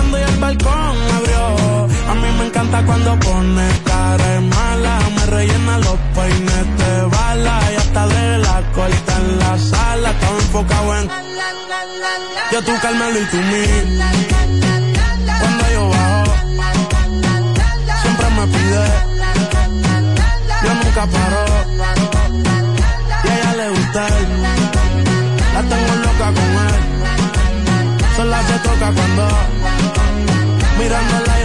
balcón abrió. A mí me encanta cuando pone cara mala. Me rellena los peines de bala. Y hasta de la corta en la sala. Estaba enfocado en yo tú Carmelo y tú mí. Cuando yo bajo, siempre me pide. Yo nunca paro. Y a ella le gusta. La tengo loca con él. Sola se toca cuando mirándola yo le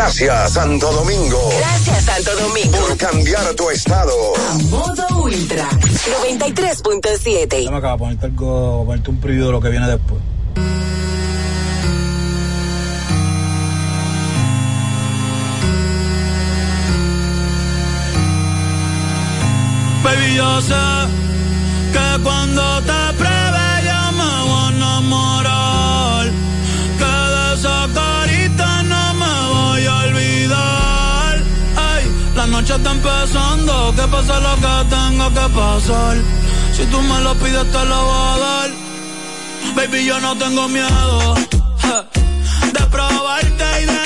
Gracias, Santo Domingo. Gracias, Santo Domingo. Por cambiar tu estado. A modo Ultra 93.7. Dame acá, ponerte algo, ponerte un preview de lo que viene después. Baby, yo sé que cuando te noche está empezando, que pasa lo que tenga que pasar. Si tú me lo pides, te lo voy a dar. Baby, yo no tengo miedo eh, de probarte y de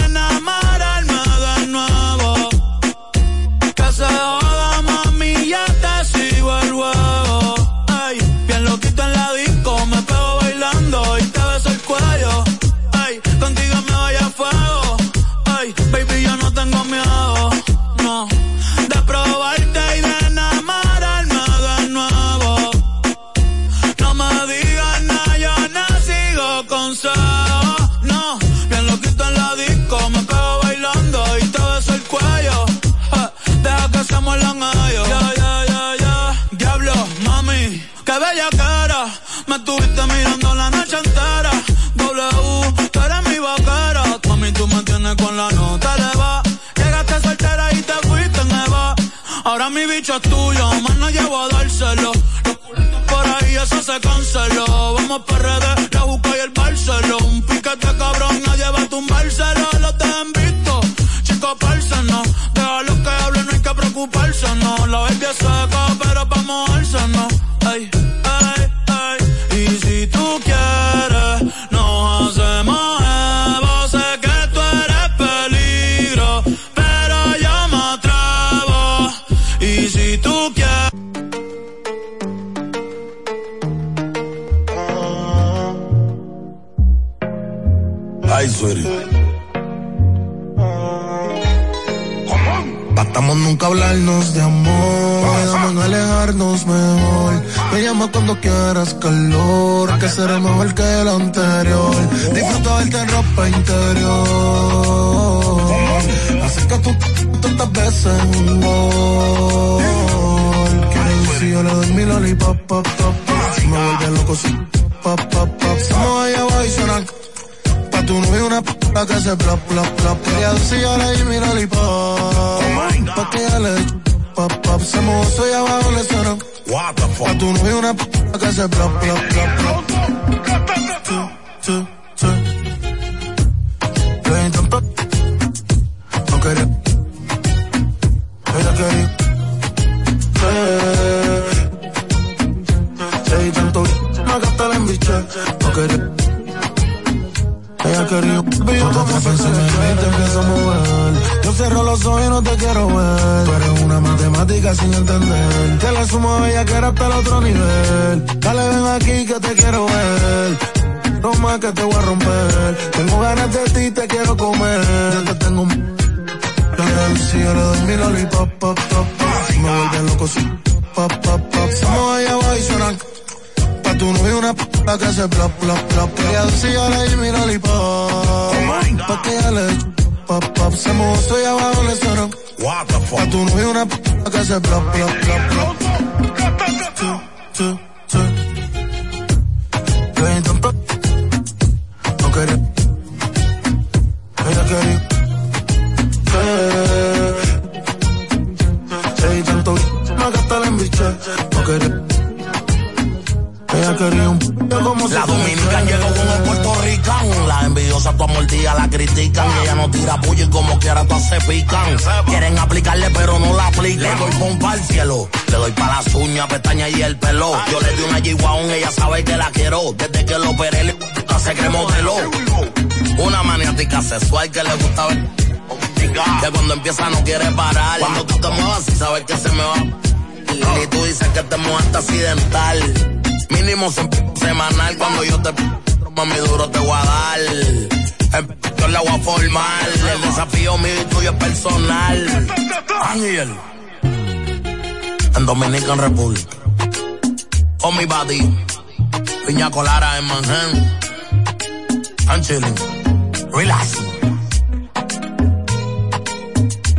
mi bicho es tuyo, más no llevo a dárselo. Los por ahí eso se canceló. Vamos para redes, la busca y el Barcelona. Un piquete cabrón, nadie va a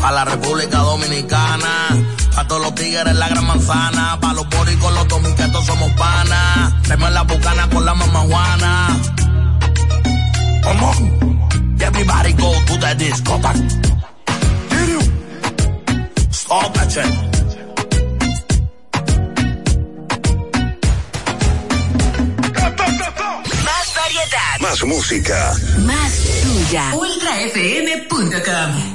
pa' la República Dominicana. Pa' todos los tigres la gran manzana. Pa' los boricos, los dominicos somos panas. Tenemos la bucana con la mamajuana. Come on. Everybody go to the disco. Stop that shit. Más música. Más tuya. UltraFM.com.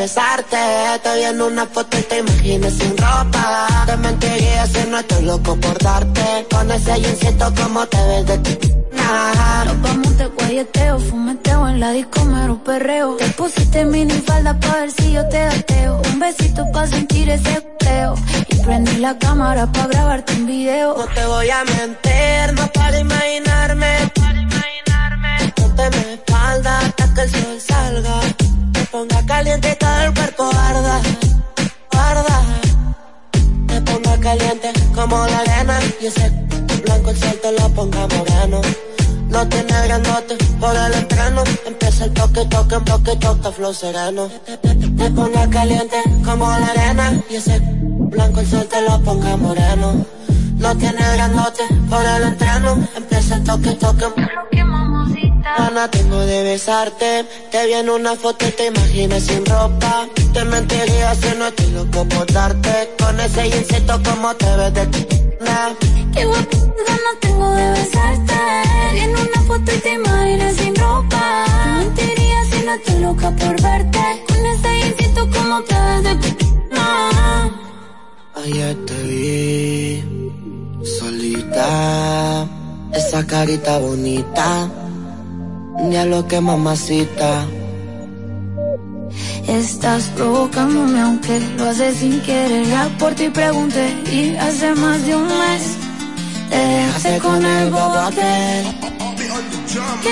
besarte. Te vi en una foto y te imaginas sin ropa. Te mentiría si no estoy loco por darte. Con ese jeansito como te ves de ti. Nos vamos de guayeteo, fumeteo en la disco, mero perreo. Te pusiste mini falda pa' ver si yo te gateo. Un besito pa' sentir ese goteo. Y prendí la cámara pa' grabarte un video. No te voy a mentir, no para imaginarme. Ponte mi espalda hasta que el sol salga. Ponga caliente y todo el cuerpo arda, arda. Te ponga caliente como la arena y ese blanco el sol te lo ponga moreno. No tiene grandote por el entreno. Empieza el toque, toque, toque, toque, flow sereno. Te ponga caliente como la arena y ese blanco el sol te lo ponga moreno. No tiene grandote por el entreno. Empieza el toque, toque. Ana, tengo de besarte. Te vi en una foto y te imaginas sin ropa. Te mentiría si no estoy loco por darte. Con ese insecto como te ves de ti. Nah. Qué guapa no tengo de besarte. Te vi en una foto y te imaginas sin ropa. Te mentiría si no estoy loca por verte. Con ese insecto como te ves de ti. Nah. Ayer te vi solita, esa carita bonita, ya lo que mamacita. Estás provocándome aunque lo haces sin querer. Ya por ti pregunté y hace más de un mes te dejaste con el bobo aquel. Que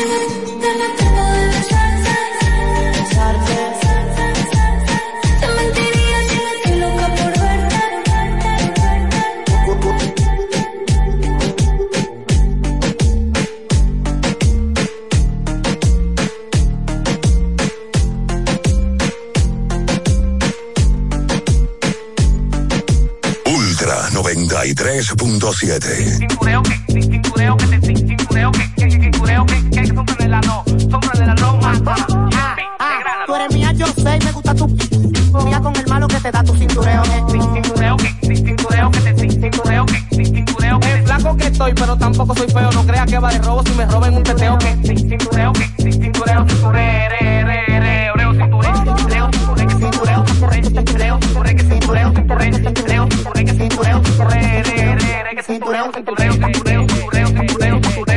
93.7. Cintureo que, cintureo que te, cintureo que, que, cintureo que, que, sombra de la no, sombra de la Roma. Tú eres mía, yo sé, y me gusta tu mía con el malo que te da tu cintureo. Cintureo que, cintureo que te, cintureo que, cintureo que. El flaco que estoy, pero tampoco soy feo. No crea que va de robo si me roben un teteo que. Cintureo que, cintureo, que que que que cintureo, cintureo, cintureo, cintureo, cintureo, cintureo, cintureo, cintureo,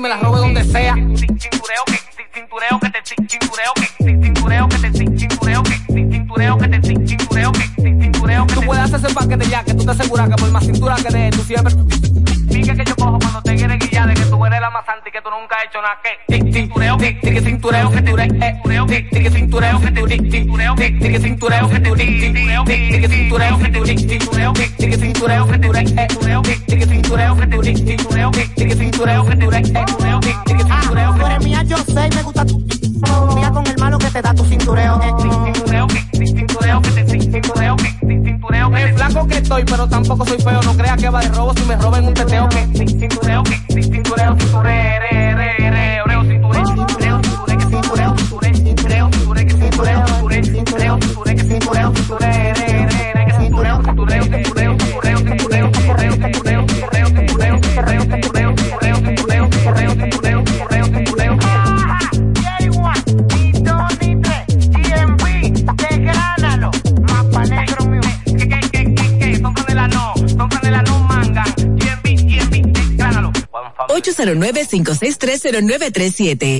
y me la robe donde sea. cintureo que, cintureo que te, cintureo que, cintureo que te, cintureo que, cintureo que te, cintureo que, cintureo que Tú puedes hacer ese paquete ya, que tú te aseguras que por más cintura que de tú siempre. Pique que yo cojo cuando te quieres guiar de que tú eres la más santa y que tú nunca he hecho nada que cintureo, tic cintureo que te cintureo, tic cintureo que te cintureo, tic cintureo que te cintureo, tic cintureo que te cintureo, tic cintureo que te cintureo, tic cintureo que te cintureo, tic cintureo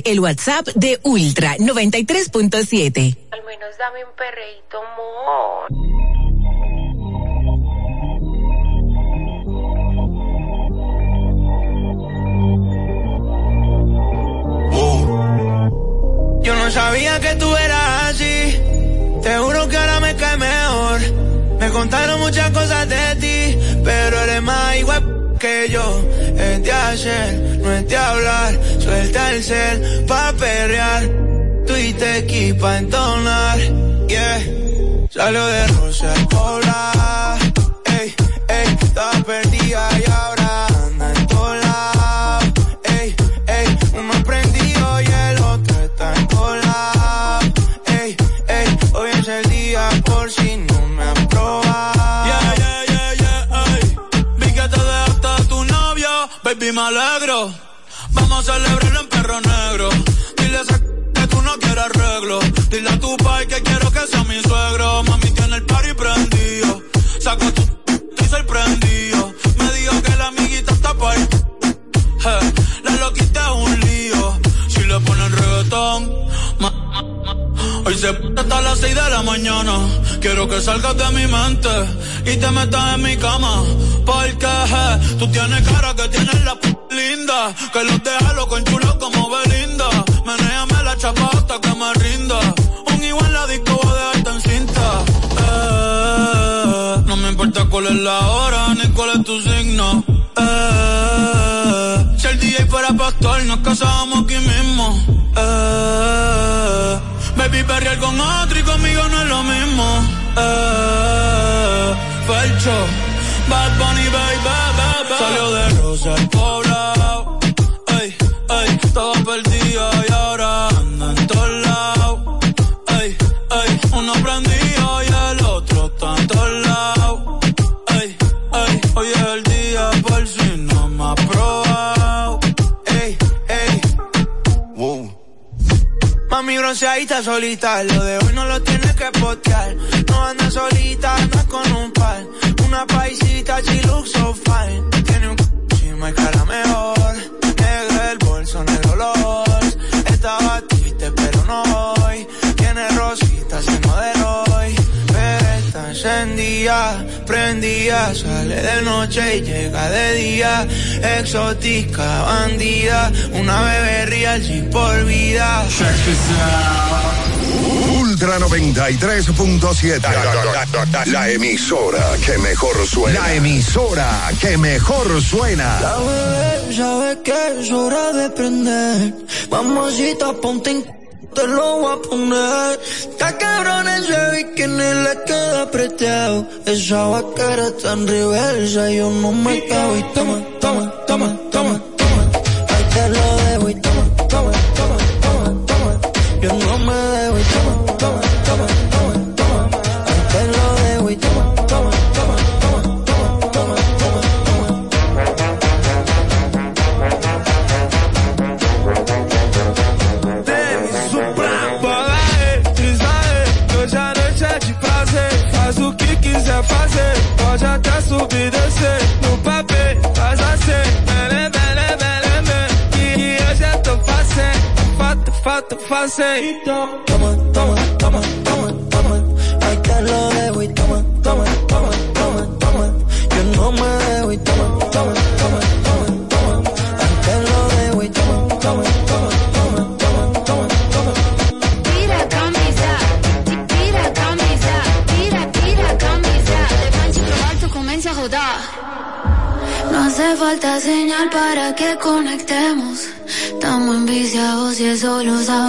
El WhatsApp de Ultra 93.7. Al menos dame un perreíto, amor. Yo no sabía que tú eras así. Te juro que ahora me cae mejor. Me contaron muchas cosas de ti, pero eres más igual que yo es de Suelta el cel pa' perrear. Tú y te equipa entonar, yeah. Salió de Rosa celebrarlo en perro negro. Dile a que tú no quieres arreglo. Dile a tu pai que quiero que sea mi suegro. Mami tiene el party prendido. Saco tu estoy sorprendido. Me dijo que la amiguita está por ahí. la loquita es un lío. Si le ponen reggaetón, Hoy se hasta las 6 de la mañana. Quiero que salgas de mi mente y te metas en mi cama. Porque tú tienes cara que tienes la p Que los deja con chulo como Belinda. Menéame la chapa hasta que me rinda. Un igual la disco va a dejarte en cinta. Eh, no me importa cuál es la hora ni cuál es tu signo. Eh, si el DJ fuera pastor, nos casábamos aquí mismo. Eh, Baby, perrear con otro y conmigo no es lo mismo. Eh, Felcho, Bad Bunny, baby, baby. Salió de Rosa solita, lo de hoy no lo tienes que postear. No anda solita, anda con un par. Una paisita, she prendida. Sale de noche y llega de día. Exótica, bandida. Una bebé real, sí por vida. Ultra 93.7. La, la emisora que mejor suena. La emisora que mejor suena. La bebé sabe que es hora de prender. Mamacita, ponte en te lo voy a poner. Está cabrón ese bikini le queda apretado. Esa vaquera en reversa, yo no me cago y toma, toma, toma. Toma, toma, toma, toma, toma. Ahí te lo debo y toma, toma, toma, toma, toma. Yo no me debo y toma, toma, toma, toma, toma. Ahí te lo debo y toma, toma, toma, toma, toma, toma, toma. Tira camisa, tira camisa, tira, tira camisa. Levanta y tu alto comienza a rodar. No hace falta señal para que conectemos. Estamos enviciados y eso lo sabemos.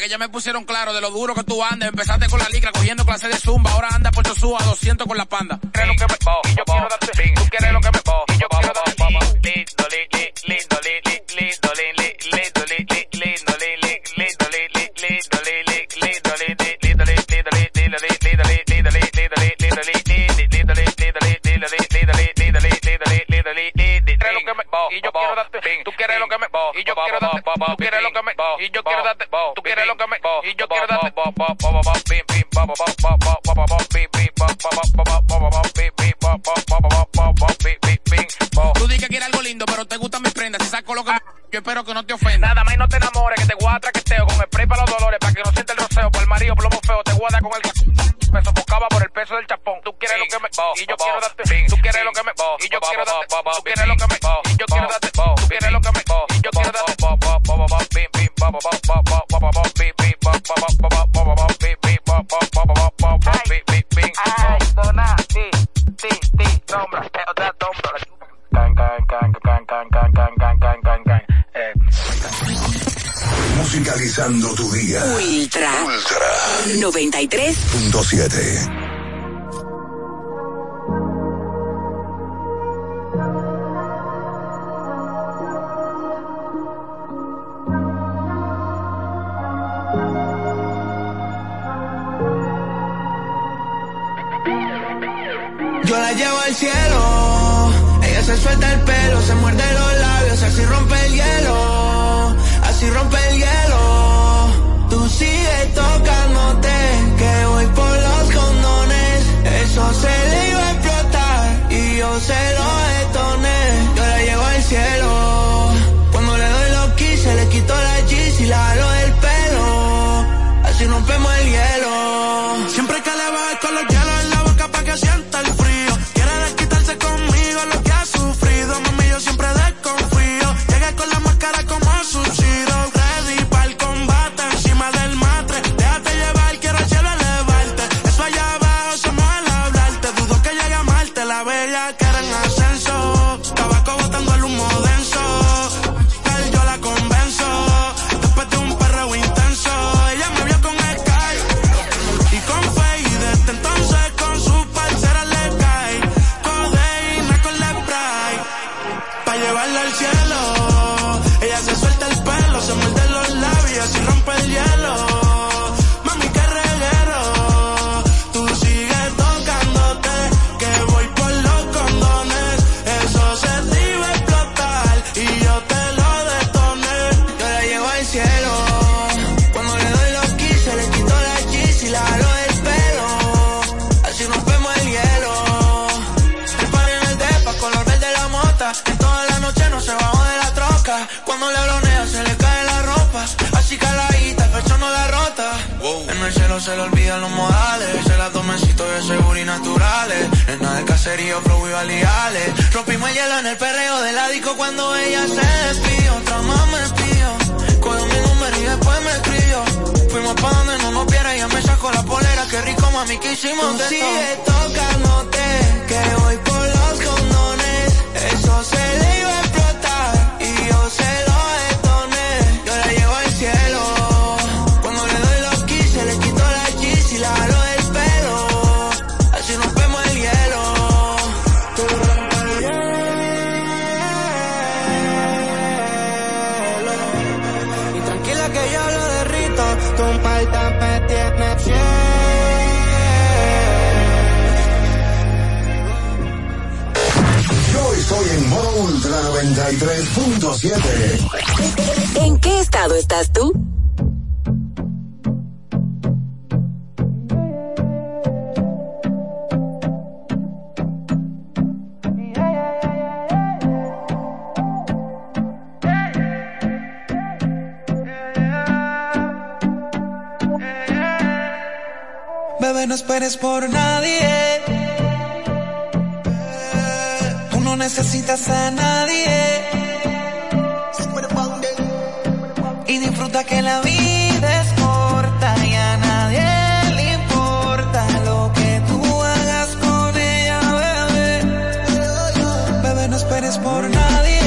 que ya me pusieron claro de lo duro que tú andas. Empezaste con la licra cogiendo clase de zumba, ahora anda por tu suba 200 con la panda. 93.7. Cuando le bronea se le cae la ropa. Así caladita, fecha no la rota. En el cielo se le olvidan los modales. Se las domencito de seguro y naturales. Nena del caserío, flow y valiales. Rompimos el hielo en el perreo del ádico cuando ella se despidió. Otra más me despidió. Cogió mi número y después me escribió. Fuimos pa' donde no nos viera y me sacó la polera. Qué rico, mami, que hicimos Tú de sigue tocándote, que voy por los condones. Eso se le iba yo se lo 93.7. ¿En qué estado estás tú? Bebé, no esperes por nadie. Necesitas a nadie. Y disfruta que la vida es corta y a nadie le importa lo que tú hagas con ella, bebé. Bebé, no esperes por nadie.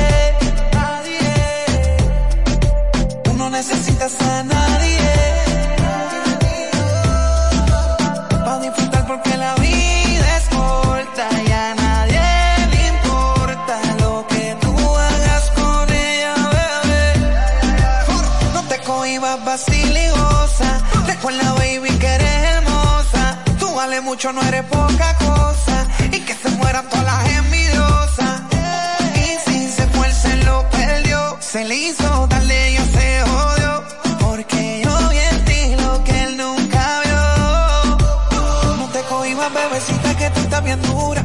Tú no necesitas a nadie. Mucho, no eres poca cosa. Y que se mueran todas las envidiosas. Y si se fue, él se lo perdió. Se le hizo darle y se jodió. Porque yo vi en ti lo que él nunca vio. No te cohibas, bebecita, que tú estás bien dura.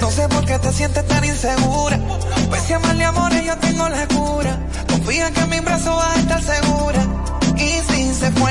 No sé por qué te sientes tan insegura. Pues si amarle amores, yo tengo la cura. Confía que en mi brazo vas a estar segura. Y si se fue,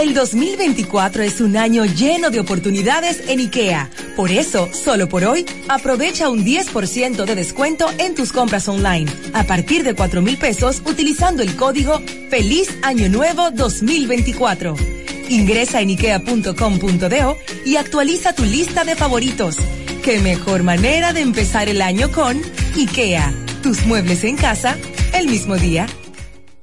El 2024 es un año lleno de oportunidades en IKEA. Por eso, solo por hoy, aprovecha un 10% de descuento en tus compras online. A partir de 4 mil pesos utilizando el código Feliz Año Nuevo 2024. Ingresa en ikea.com.do y actualiza tu lista de favoritos. Qué mejor manera de empezar el año con IKEA. Tus muebles en casa el mismo día.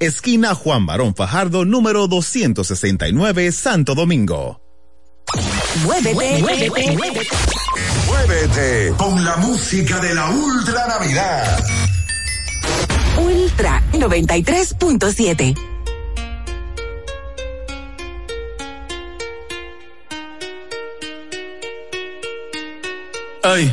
esquina Juan Barón Fajardo, número 269, Santo Domingo. Muévete, muévete, muévete, con la música de la Ultra Navidad. Ultra 93.7. Ay.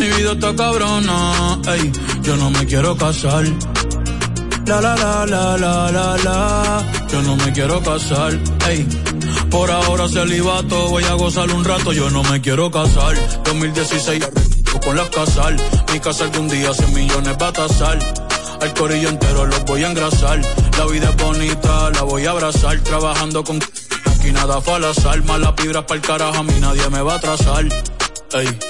Mi vida está cabrona, ey, yo no me quiero casar. La la la la la la la, yo no me quiero casar, ey. Por ahora celibato, voy a gozar un rato, yo no me quiero casar. 2016 con las casal, mi casa algún día 100 millones va a tasar. Al corillo entero los voy a engrasar. La vida es bonita, la voy a abrazar. Trabajando con aquí nada fue al azar. Malas vibras para el carajo, a mí nadie me va a atrasar. Ey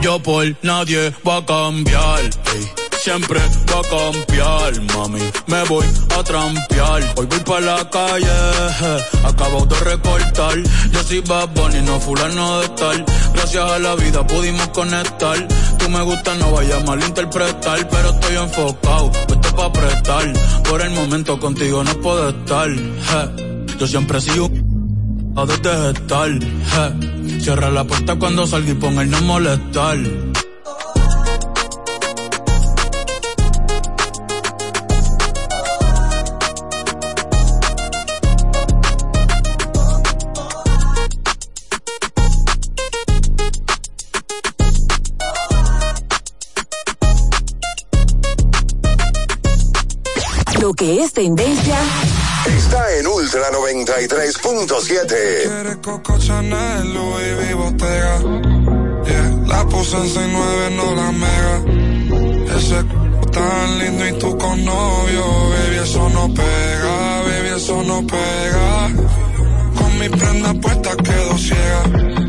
Yo por nadie va a cambiar. Siempre va a cambiar, mami. Me voy a trampear. Hoy voy para la calle, acabo de recortar. Yo soy Bad Bunny, no fulano de tal. Gracias a la vida pudimos conectar. Tú me gusta, no vaya a malinterpretar. Pero estoy enfocado, esto pa' prestar. Por el momento contigo no puedo estar. Yo siempre sigo a desde estar. Cierra la puerta cuando salga y ponga el no molestar. Lo que es tendencia Está en Ultra 93.7. Quieres Coco Chanel, Louis V, Bottega. Yeah, la puse en 6-9, no la mega. Ese tan lindo y tú con novio, baby, eso no pega, baby, eso no pega. Con mi prenda puesta quedo ciega.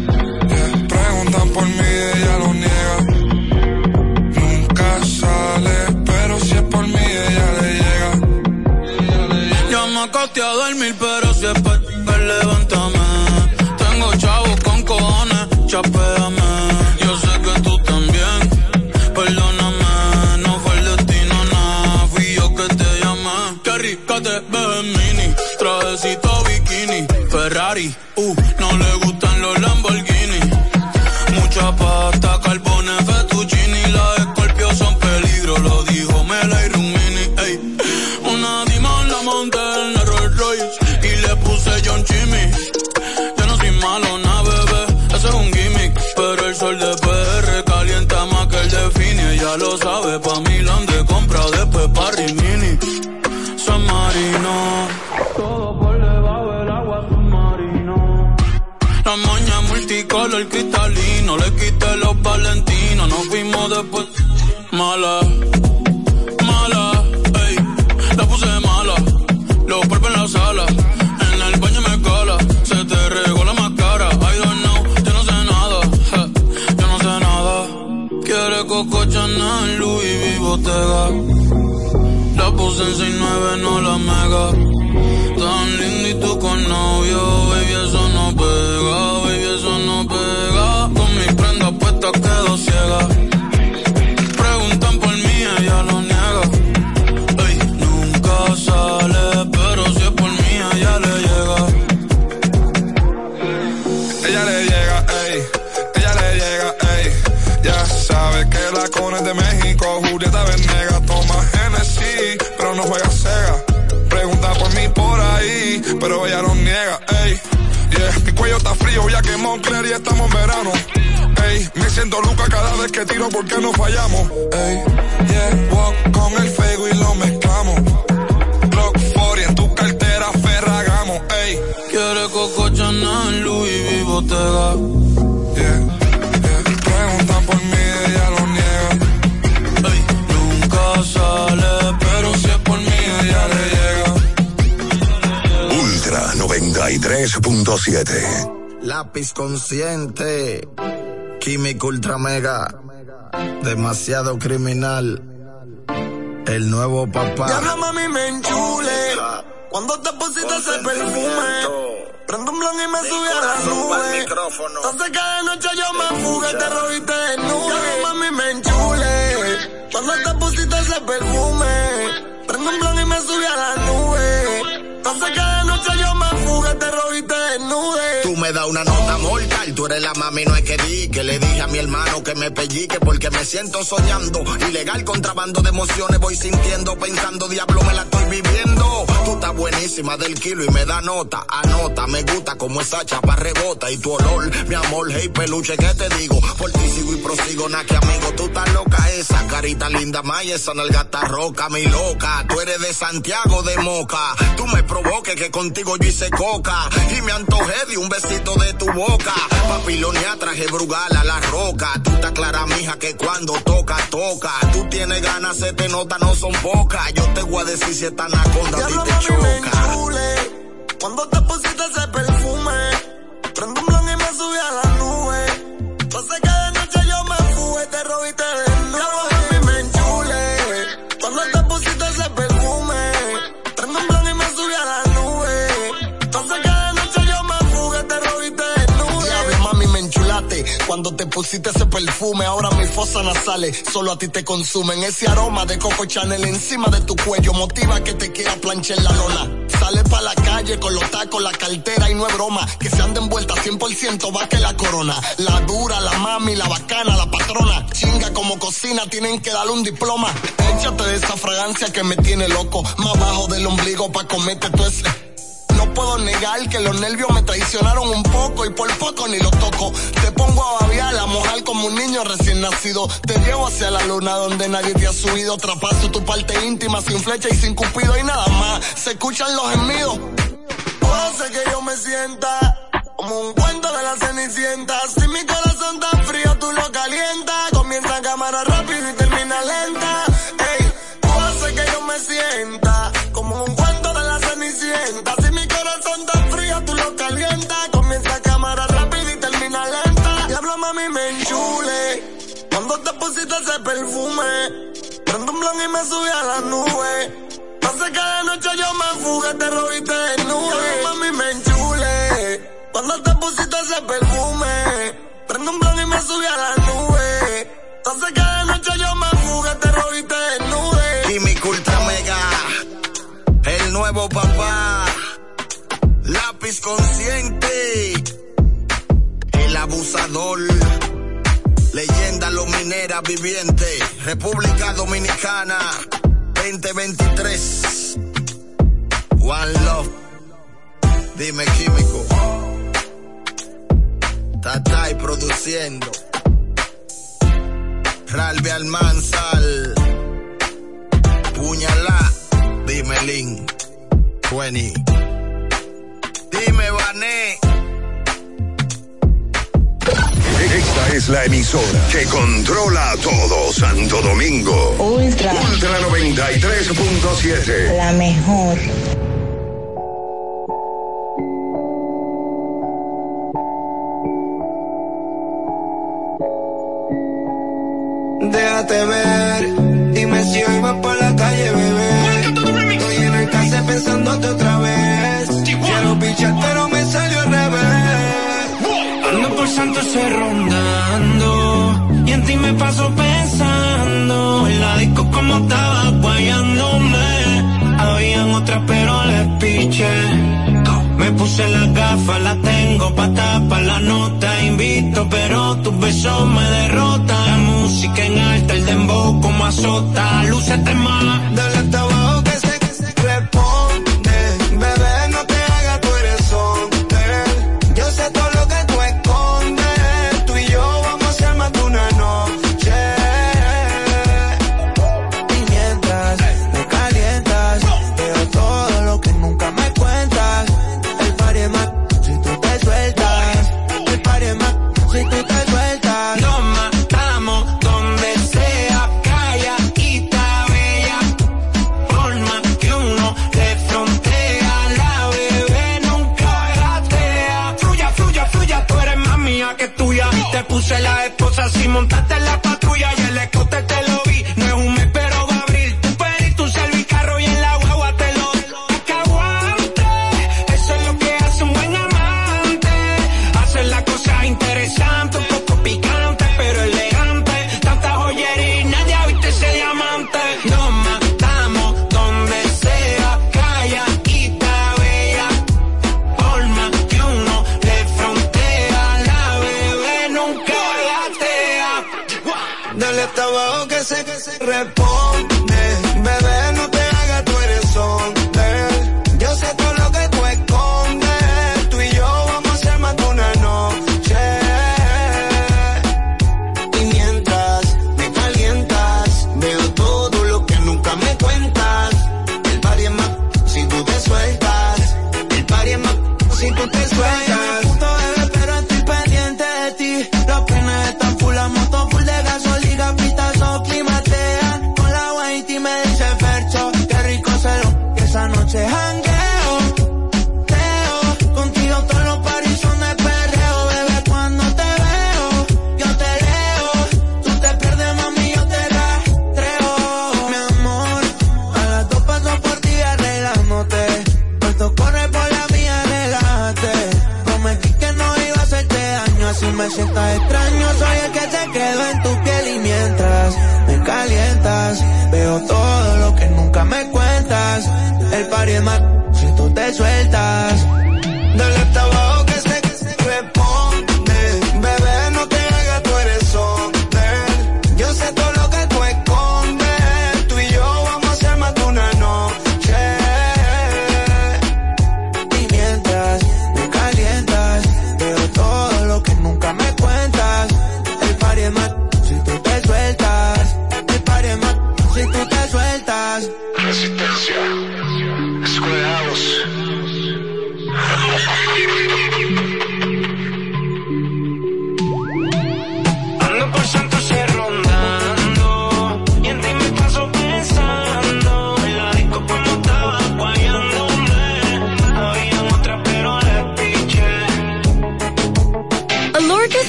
A dormir, pero si es ti, levántame. Tengo chavos con cojones, chapéame. Yo sé que tú también, perdóname. No fue el destino, nada. Fui yo que te llamé. Qué rica te ves mini. Trajecito bikini. Ferrari, 6-9, pero ella no niega, ey. Yeah, mi cuello está frío, ya que Moncler y estamos en verano. Ey, me siento Luca cada vez que tiro porque no fallamos. Ey, yeah, walk con el fuego y lo mezclamos. Glock 40 en tu cartera, Ferragamo, ey. Quiere Coco Chanel, Louis V, Bottega. Yeah. 93.7. Lápiz consciente, químico ultra mega, demasiado criminal. El nuevo papá. Diabla mami me enchule. Cuando te pusiste ese perfume. Prendo un blon y me subí a la nube. Entonces cada noche yo me fugué, te robiste de nube. Diabla mami me enchule. Cuando te pusiste ese perfume. Prendo un blon y me subí a la nube. Entonces cada me das una nota mortal, tú eres la mami, no es que di, que le dije a mi hermano que me pellique porque me siento soñando. Ilegal contrabando de emociones voy sintiendo, pensando, diablo me la estoy viviendo. Tú estás buenísima del kilo y me da nota, anota, me gusta como esa chapa rebota y tu olor, mi amor, hey peluche, ¿qué te digo? Por ti sigo y prosigo, na que amigo, tú estás loca esa carita linda, maya, esa nalgata roca, mi loca, tú eres de Santiago de Moca, tú me provoques que contigo yo hice coca y me antojé de un besito de tu boca. Papilonia traje brugal a la roca. Tú estás clara, mija, que cuando toca, toca. Tú tienes ganas, se te nota, no son pocas. Yo te voy a decir si esta anaconda a ti te choca. Cuando te pusiste ese perfume. Cuando te pusiste ese perfume. Ahora mis fosas nasales solo a ti te consumen. Ese aroma de Coco Chanel encima de tu cuello motiva que te quiera planchar la lona. Sale pa' la calle con los tacos, la cartera y no es broma. Que se anda envuelta 100% va que la corona. La dura, la mami, la bacana, la patrona. Chinga como cocina, tienen que darle un diploma. Échate de esa fragancia que me tiene loco. Más bajo del ombligo pa' comerte todo ese. No puedo negar que los nervios me traicionaron un poco y por poco ni lo toco. Te pongo a babiar, a mojar como un niño recién nacido. Te llevo hacia la luna donde nadie te ha subido. Trapaso tu parte íntima sin flecha y sin cupido y nada más. Se escuchan los gemidos. Hace que yo me sienta como un cuento de la cenicienta. Si mi corazón tan me subí a la nube. Hace que de noche yo me fugué, te robiste de nube. Mami, me enchule. Cuando te pusiste ese perfume, prendo un plan y me subí a la nube. Hace que de noche yo me fugué, te robiste de nube. Químico Ultra Mega, el nuevo papá. Lápiz consciente, el abusador minera viviente, República Dominicana 2023. One Love. Dime químico. Tatay produciendo. Ralbe Almanzal. Puñalá. Dime Lin. 20. Dime Vané es la emisora que controla a todo Santo Domingo. Ultra. Ultra 93.7. La mejor. Déjate ver, dime si hoy vas por la calle, bebé. Estoy en el case pensándote otra vez. Quiero pichar, pero me salió al revés. Ando por Santo se ronda en ti me paso pensando. En la disco como estaba guayándome. Habían otras pero les piché. Me puse las gafas, las tengo pa' tapar la nota. Invito, pero tus besos me derrotan. La música en alta, el dembow como azota. Lúcete más, dale tabaco montaste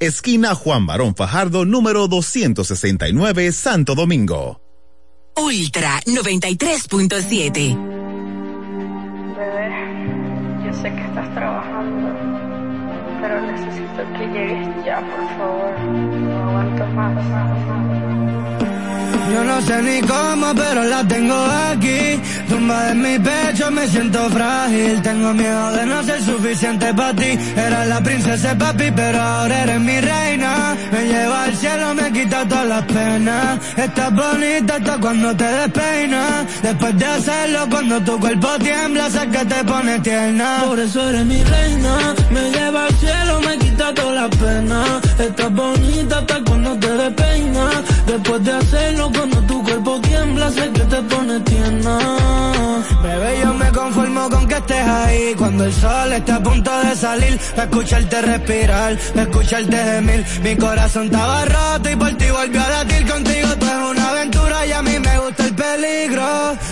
esquina Juan Barón Fajardo, número 269, Santo Domingo. Ultra 93.7. Bebé, yo sé que estás trabajando, pero necesito que llegues ya, por favor. No aguanto más. más, más. Yo no sé ni cómo, pero la tengo aquí. Tumba en mi pecho, me siento frágil. Tengo miedo de no ser suficiente para ti. Era la princesa papi, pero ahora eres mi reina. Me lleva al cielo, me quita todas las penas. Estás bonita hasta cuando te despeinas. Después de hacerlo, cuando tu cuerpo tiembla, sé que te pone tierna. Por eso eres mi reina. Me lleva al cielo, me quita todas las penas. Estás bonita hasta cuando te despeinas. Después de hacerlo, cuando tu cuerpo tiembla, sé que te pone tierna. Bebé, yo me conformo con que estés ahí. Cuando el sol está a punto de salir, escucharte respirar, escucharte gemir. Mi corazón estaba roto y por ti volvió a latir contigo. Tú es una aventura y a mí me gusta el peligro.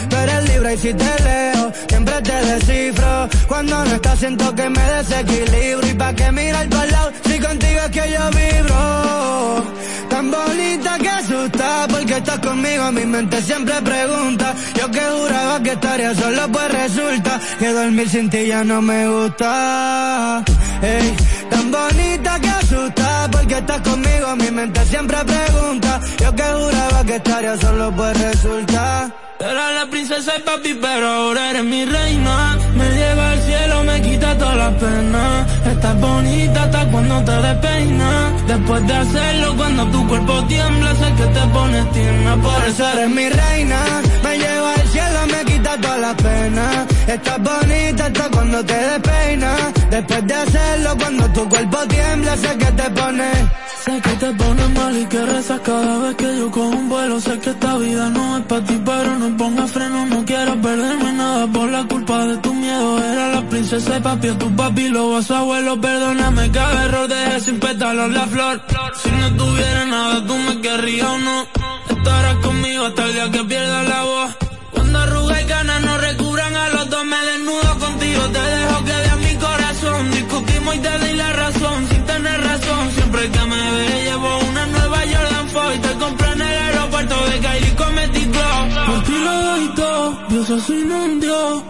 Tú eres libre y si te leo, siempre te descifro. Cuando no estás siento que me desequilibro. Y pa' que mirar para lado, si contigo es que yo vibro. Tan bonita que asusta porque estás conmigo, mi mente siempre pregunta. Yo que juraba que estaría solo, pues resulta que dormir sin ti ya no me gusta. Ey, tan bonita que asusta porque estás conmigo, mi mente siempre pregunta. Yo que juraba que estaría solo, pues resulta. Era la princesa y papi, pero ahora eres mi reina. Me lleva al cielo, me quita todas las penas. Estás bonita hasta cuando te despeinas. Después de hacerlo, cuando tu cuerpo tiembla, sé que te pones tierna. Por eso eres mi reina. Me lleva al cielo, me quita todas las penas. Estás bonita hasta cuando te despeinas. Después de hacerlo, cuando tu cuerpo tiembla, sé que te pones. Que te pones mal y que rezas cada vez que yo cojo un vuelo. Sé que esta vida no es para ti, pero no ponga freno. No quiero perderme nada por la culpa de tu miedo. Era la princesa de papi, tu papi, lo su abuelo. Perdóname cada error, dejé sin pétalos la flor. Si no tuviera nada, tú me querrías o no. Estarás conmigo hasta el día que pierda la voz. Cuando arruga y ganas no recubran a los dos, me desnudo contigo. Te dejo que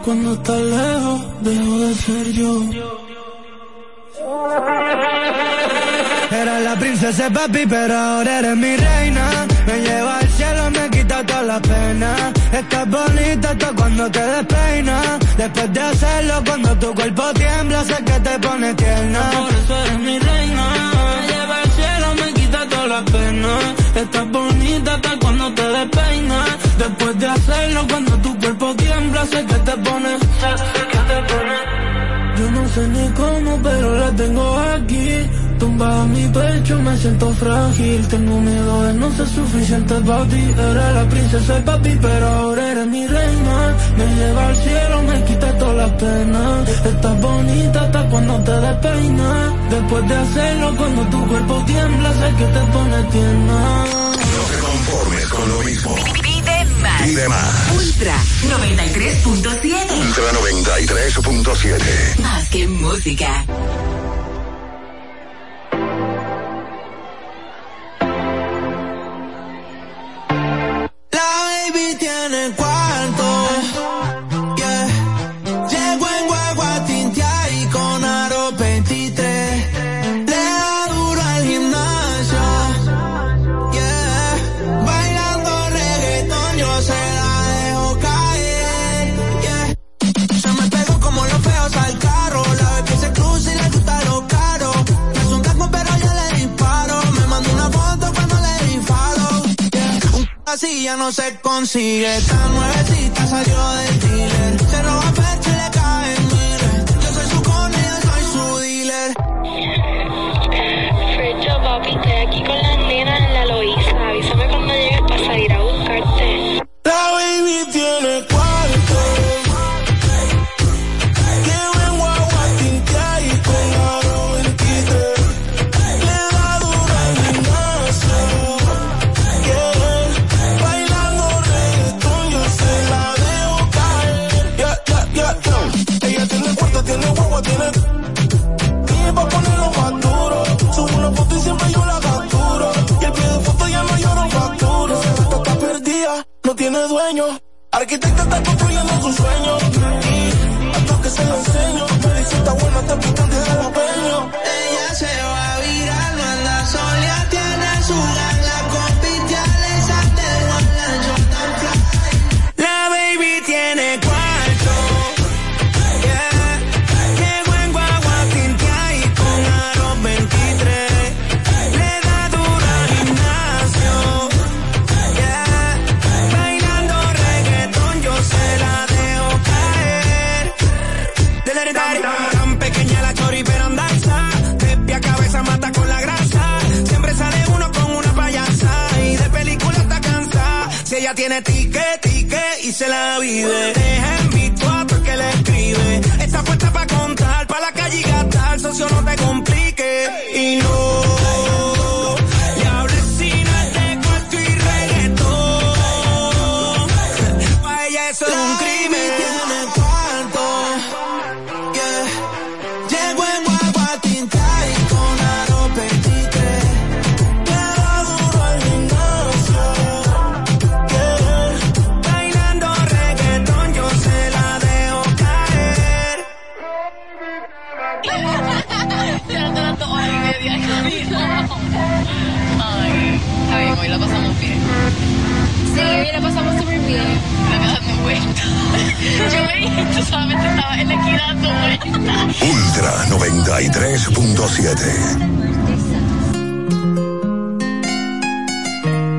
Cuando estás lejos, dejo de ser yo. Era la princesa papi, pero ahora eres mi reina. Me lleva al cielo, me quita todas las penas. Estás bonita hasta cuando te despeinas. Después de hacerlo, cuando tu cuerpo tiembla, sé que te pone tierna. Por eso eres mi reina. Me lleva al cielo, me quita todas las penas. Estás bonita hasta cuando te despeinas. Después de hacerlo, cuando tu cuerpo tiembla, sé que te pone, sé que te pone. Yo no sé ni cómo, pero la tengo aquí. Tumbada en mi pecho, me siento frágil. Tengo miedo de no ser suficiente para ti. Era la princesa y papi, pero ahora eres mi reina. Me lleva al cielo, me quita todas las penas. Estás bonita hasta cuando te despeinas. Después de hacerlo, cuando tu cuerpo tiembla, sé que te pone tierna. No te conformes con lo mismo. Más. Pide más. Ultra 93.7. Ultra 93.7. Más que música. La baby tiene cuarto. Así ya no se consigue. Tan nuevecita salió de dueño. Arquitecta está construyendo su sueño. Y hasta que se lo enseño. Me dice está buena, te pintan de jalapeño. Ella se va. tiene tique, tique y se la vive. Deja en visto a que le escribe. Está puesta para contar, para la calle y gastar, socio no te complique. Y no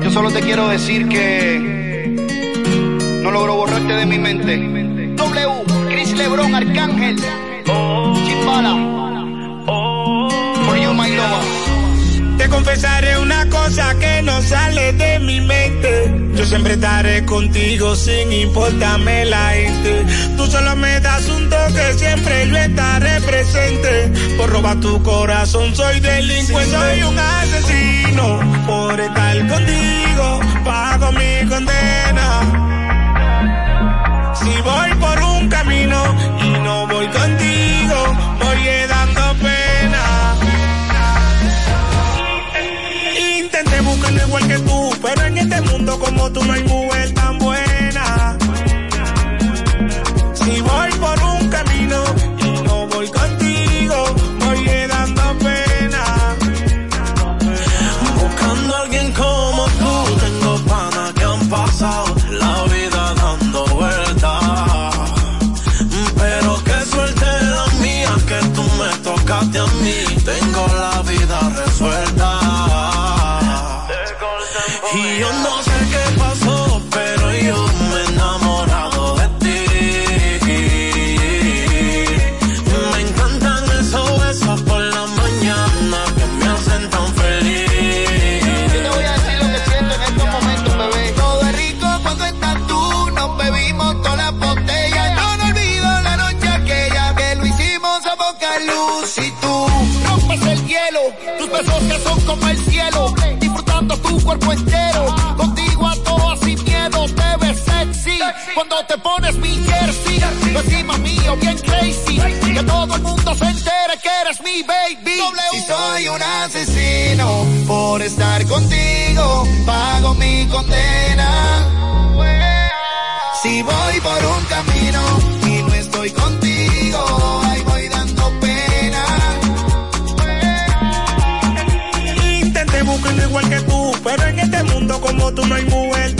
Yo solo te quiero decir que no logro borrarte de mi mente. W, Chris Lebron, Arcángel. confesaré una cosa que no sale de mi mente. Yo siempre estaré contigo sin importarme la gente. Tú solo me das un toque, siempre yo estaré presente. Por robar tu corazón soy delincuente, soy un asesino. Por estar contigo pago mi condena. como tú no hay mujer Si soy un asesino por estar contigo, pago mi condena. Si voy por un camino y no estoy contigo, ahí voy dando pena. Intenté buscarlo igual que tú, pero en este mundo como tú no hay mujer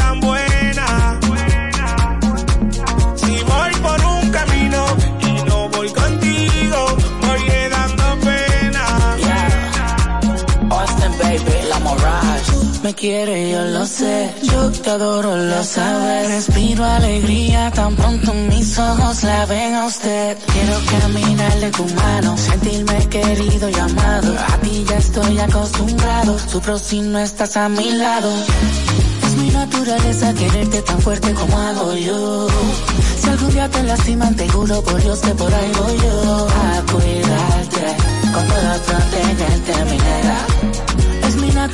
baby, la moral. Me quiere, yo lo sé, yo te adoro, lo sabes. Respiro alegría, tan pronto mis ojos la ven a usted. Quiero caminarle tu mano, sentirme querido y amado. A ti ya estoy acostumbrado, sufro si no estás a mi lado. Es mi naturaleza quererte tan fuerte como hago yo. Si algún día te lastiman, te juro por Dios que por algo yo a cuidarte con toda protegente mi.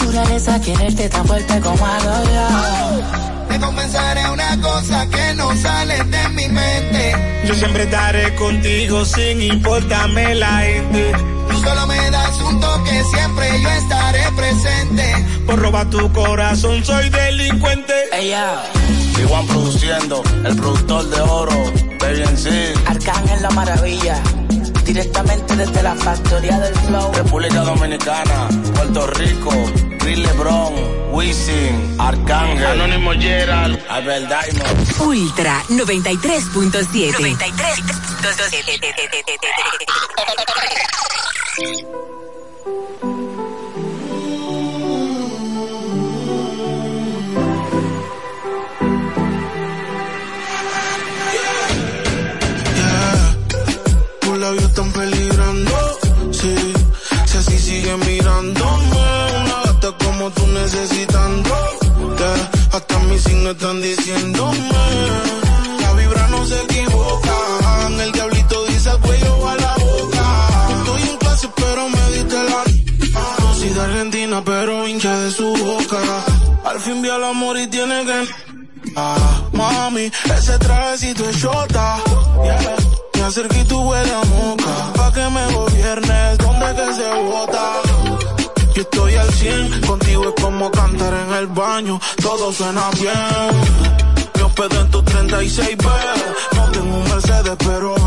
Naturaleza quererte tan fuerte como hago yo. Te confesaré una cosa que no sale de mi mente. Yo siempre estaré contigo sin importarme la gente. Tú solo me das un toque, siempre yo estaré presente. Por robar tu corazón soy delincuente. Ella. Igual produciendo, el productor de oro, Baby en sí. Arcángel la maravilla. Directamente desde la factoría del flow. República Dominicana, Puerto Rico, Chris Lebron, Wisin, Arcángel, Anónimo Gerald, Albert Diamond. Ultra 93.7. 93.7. necesitando. Hasta mis signos están diciéndome. La vibra no se equivoca. El diablito dice al cuello a la boca. Estoy en clase, pero me diste la. No soy de Argentina, pero hincha de su boca. Al fin vi al amor y tiene que. Ah, mami, ese trajecito es shota. Yeah. Me acerqué y tu huele a moca. Pa' que me gobiernes, donde que se bota. Yo estoy al 100, contigo es como cantar en el baño. Todo suena bien. Me hospedo en tu 36B. No tengo un Mercedes, pero ven.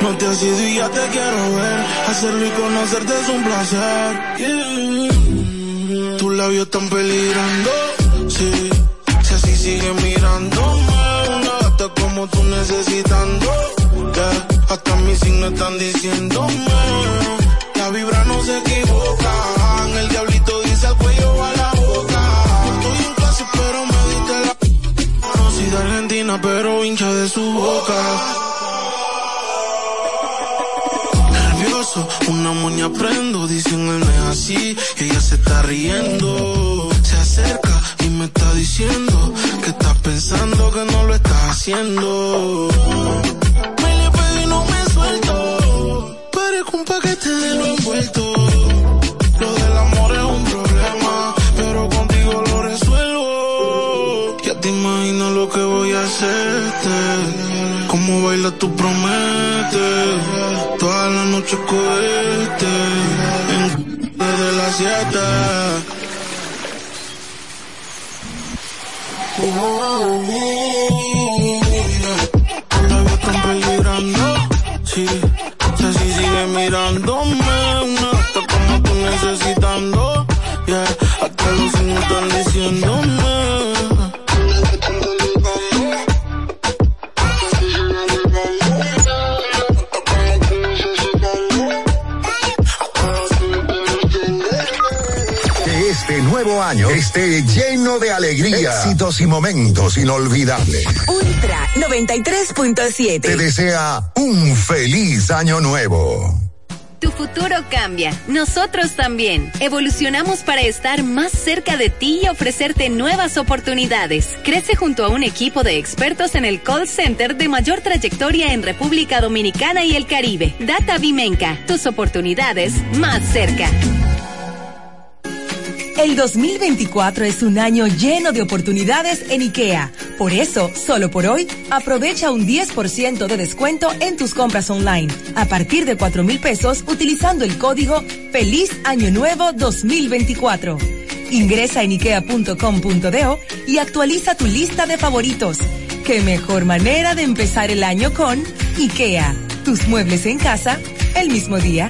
No te has ido y ya te quiero ver. Hacerlo y conocerte es un placer. Yeah. Tus labios están peligrando, sí. Si así sigue mirándome, tú necesitando. Hasta mis signos están diciéndome. La vibra no se equivoca. El diablito dice al cuello a la boca. Estoy en clase, pero me diste la. No soy de Argentina, pero hincha de su boca. nervioso, una moña prendo, dicen él no es así, y ella se está riendo, se acerca me está diciendo que estás pensando que no lo estás haciendo. Me le pedí y no me suelto, parezco un paquete de lo envuelto. Lo del amor es un problema, pero contigo lo resuelvo. Ya te imaginas lo que voy a hacerte, cómo baila tú prometes, toda la noche cohete, en desde las siete. Tus labios están peligrando, sí. Si sigue mirándome, una gata como tú necesitando, yeah. Hasta los signos están diciéndome. Nuevo año esté lleno de alegría, éxitos y momentos inolvidables. Ultra 93.7. Te desea un feliz año nuevo. Tu futuro cambia, nosotros también. Evolucionamos para estar más cerca de ti y ofrecerte nuevas oportunidades. Crece junto a un equipo de expertos en el call center de mayor trayectoria en República Dominicana y el Caribe. Data Vimenca, tus oportunidades más cerca. El 2024 es un año lleno de oportunidades en IKEA. Por eso, solo por hoy, aprovecha un 10% de descuento en tus compras online. A partir de 4 mil pesos utilizando el código Feliz Año Nuevo 2024. Ingresa en ikea.com.do y actualiza tu lista de favoritos. Qué mejor manera de empezar el año con IKEA. Tus muebles en casa el mismo día.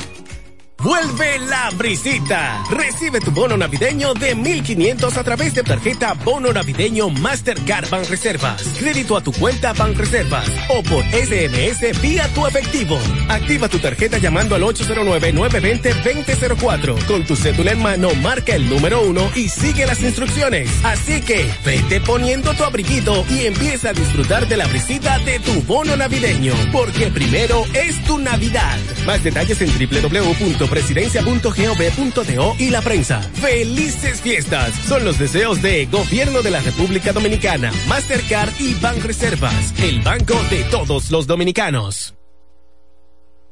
Vuelve la brisita. Recibe tu bono navideño de 1500 a través de tarjeta Bono Navideño Mastercard Reservas. Crédito a tu cuenta Reservas o por SMS vía tu efectivo. Activa tu tarjeta llamando al 809-920-2004. Con tu cédula en mano, marca el número uno y sigue las instrucciones. Así que vete poniendo tu abriguito y empieza a disfrutar de la brisita de tu bono navideño. Porque primero es tu Navidad. Más detalles en www presidencia.gov.do y la prensa. ¡Felices fiestas! Son los deseos de Gobierno de la República Dominicana, Mastercard y Reservas, el banco de todos los dominicanos.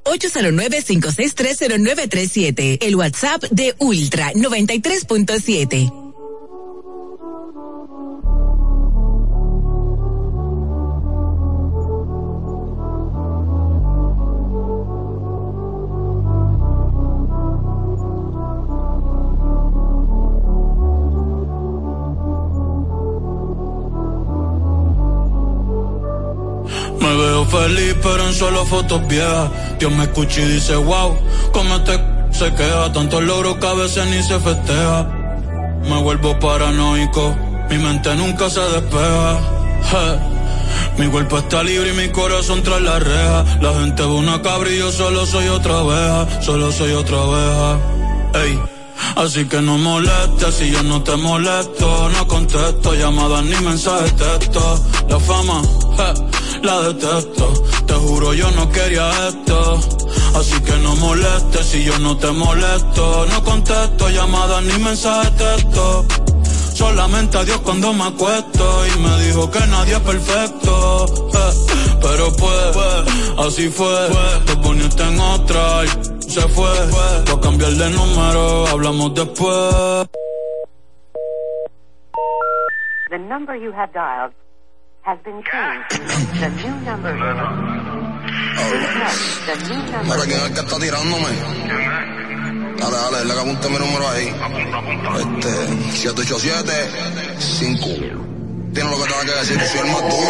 809-5630937, el WhatsApp de Ultra 93.7. pero en solo fotos viejas. Dios me escucha y dice, wow, cómo te se queda. Tantos logros que a veces ni se festeja. Me vuelvo paranoico, mi mente nunca se despeja. Mi cuerpo está libre y mi corazón tras la reja. La gente ve una cabra y yo solo soy otra oveja, solo soy otra oveja. Ey. Así que no molestes si yo no te molesto. No contesto llamadas ni mensajes texto. La fama, la detesto. Te juro yo no quería esto. Así que no molestes si yo no te molesto. No contesto llamadas ni mensajes texto. Solamente a Dios cuando me acuesto y me dijo que nadie es perfecto. pero pues, así fue. Te poniste en otra y se fue. Voy a cambiar de número, hablamos después. The number you have dialed has been changed. The new number. The new number. ¿Para quién es el que está tirándome? Dale, dale, le apunte mi número ahí. Este, 787 5 tiene lo que tenga que decir, soy el más duro.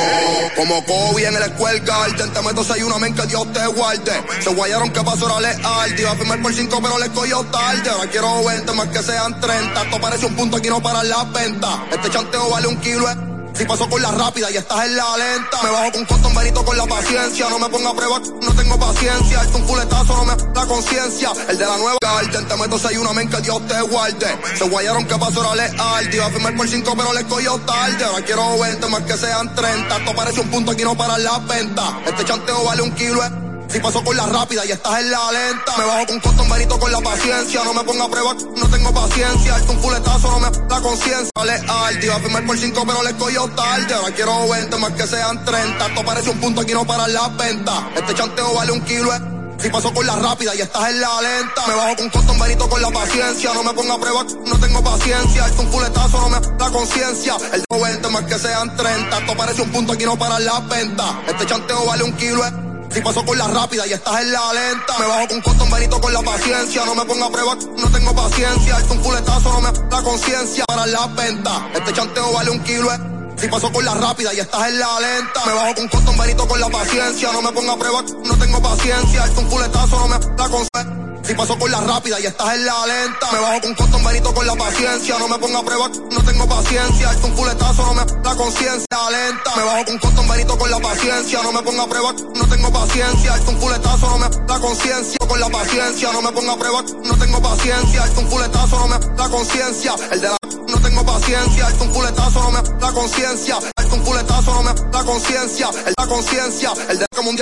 Como Kobe en el Garden, te meto seis una men que Dios te guarde. Se guayaron que pasó era leal, iba a firmar por cinco pero le cogió tarde. Ahora quiero 20 más que sean 30, esto parece un punto aquí no para la venta. Este chanteo vale un kilo, si paso con la rápida y estás en la lenta. Me bajo con cotton benito con la paciencia. No me ponga a prueba, no tengo paciencia. Es un fuletazo, no me la conciencia. El de la nueva garden, te meto seis una men que Dios te guarde. Se guayaron que pasó era leal. Te iba a firmar por cinco, pero le cogió tarde. Ahora quiero 20 más que sean 30. Esto parece un punto aquí no para la venta. Este chanteo vale un kilo. Si paso con la rápida y estás en la lenta, me bajo con cotton benito con la paciencia. No me ponga a prueba, no tengo paciencia. Es un fuletazo, no me la conciencia. Leal, te iba a firmar por cinco, pero le cogió tarde. Ahora quiero 20 más que sean 30. Esto parece un punto aquí no para la venta. Este chanteo vale un kilo. Si paso con la rápida y estás en la lenta, me bajo con cotton benito con la paciencia. No me ponga a prueba, no tengo paciencia. Es un fuletazo, no me la conciencia. El 20 más que sean 30. Esto parece un punto aquí no para la venta. Este chanteo vale un kilo. Si paso con la rápida y estás en la lenta, me bajo con cotton benito con la paciencia. No me ponga a prueba, no tengo paciencia. Es un fuletazo, no me la conciencia para la venta. Este chanteo vale un kilo. Si paso con la rápida y estás en la lenta, me bajo con cotton benito con la paciencia. No me ponga a prueba, no tengo paciencia. Es un fuletazo, no me la conciencia. Si paso con la rápida y estás en la lenta, me bajo con cotton benito con la paciencia. No me ponga a prueba, no tengo paciencia. Es un fuletazo, no me la conciencia lenta. Me bajo con cotton benito con la paciencia. No me ponga a prueba, no tengo paciencia. Es un fuletazo, no me la conciencia. Con la paciencia, no me ponga a prueba, no tengo paciencia. Es un fuletazo, no me la conciencia. El de la no tengo paciencia. Es un fuletazo, no me la conciencia. Es un fuletazo, no me la conciencia. El de la conciencia, el de la mundial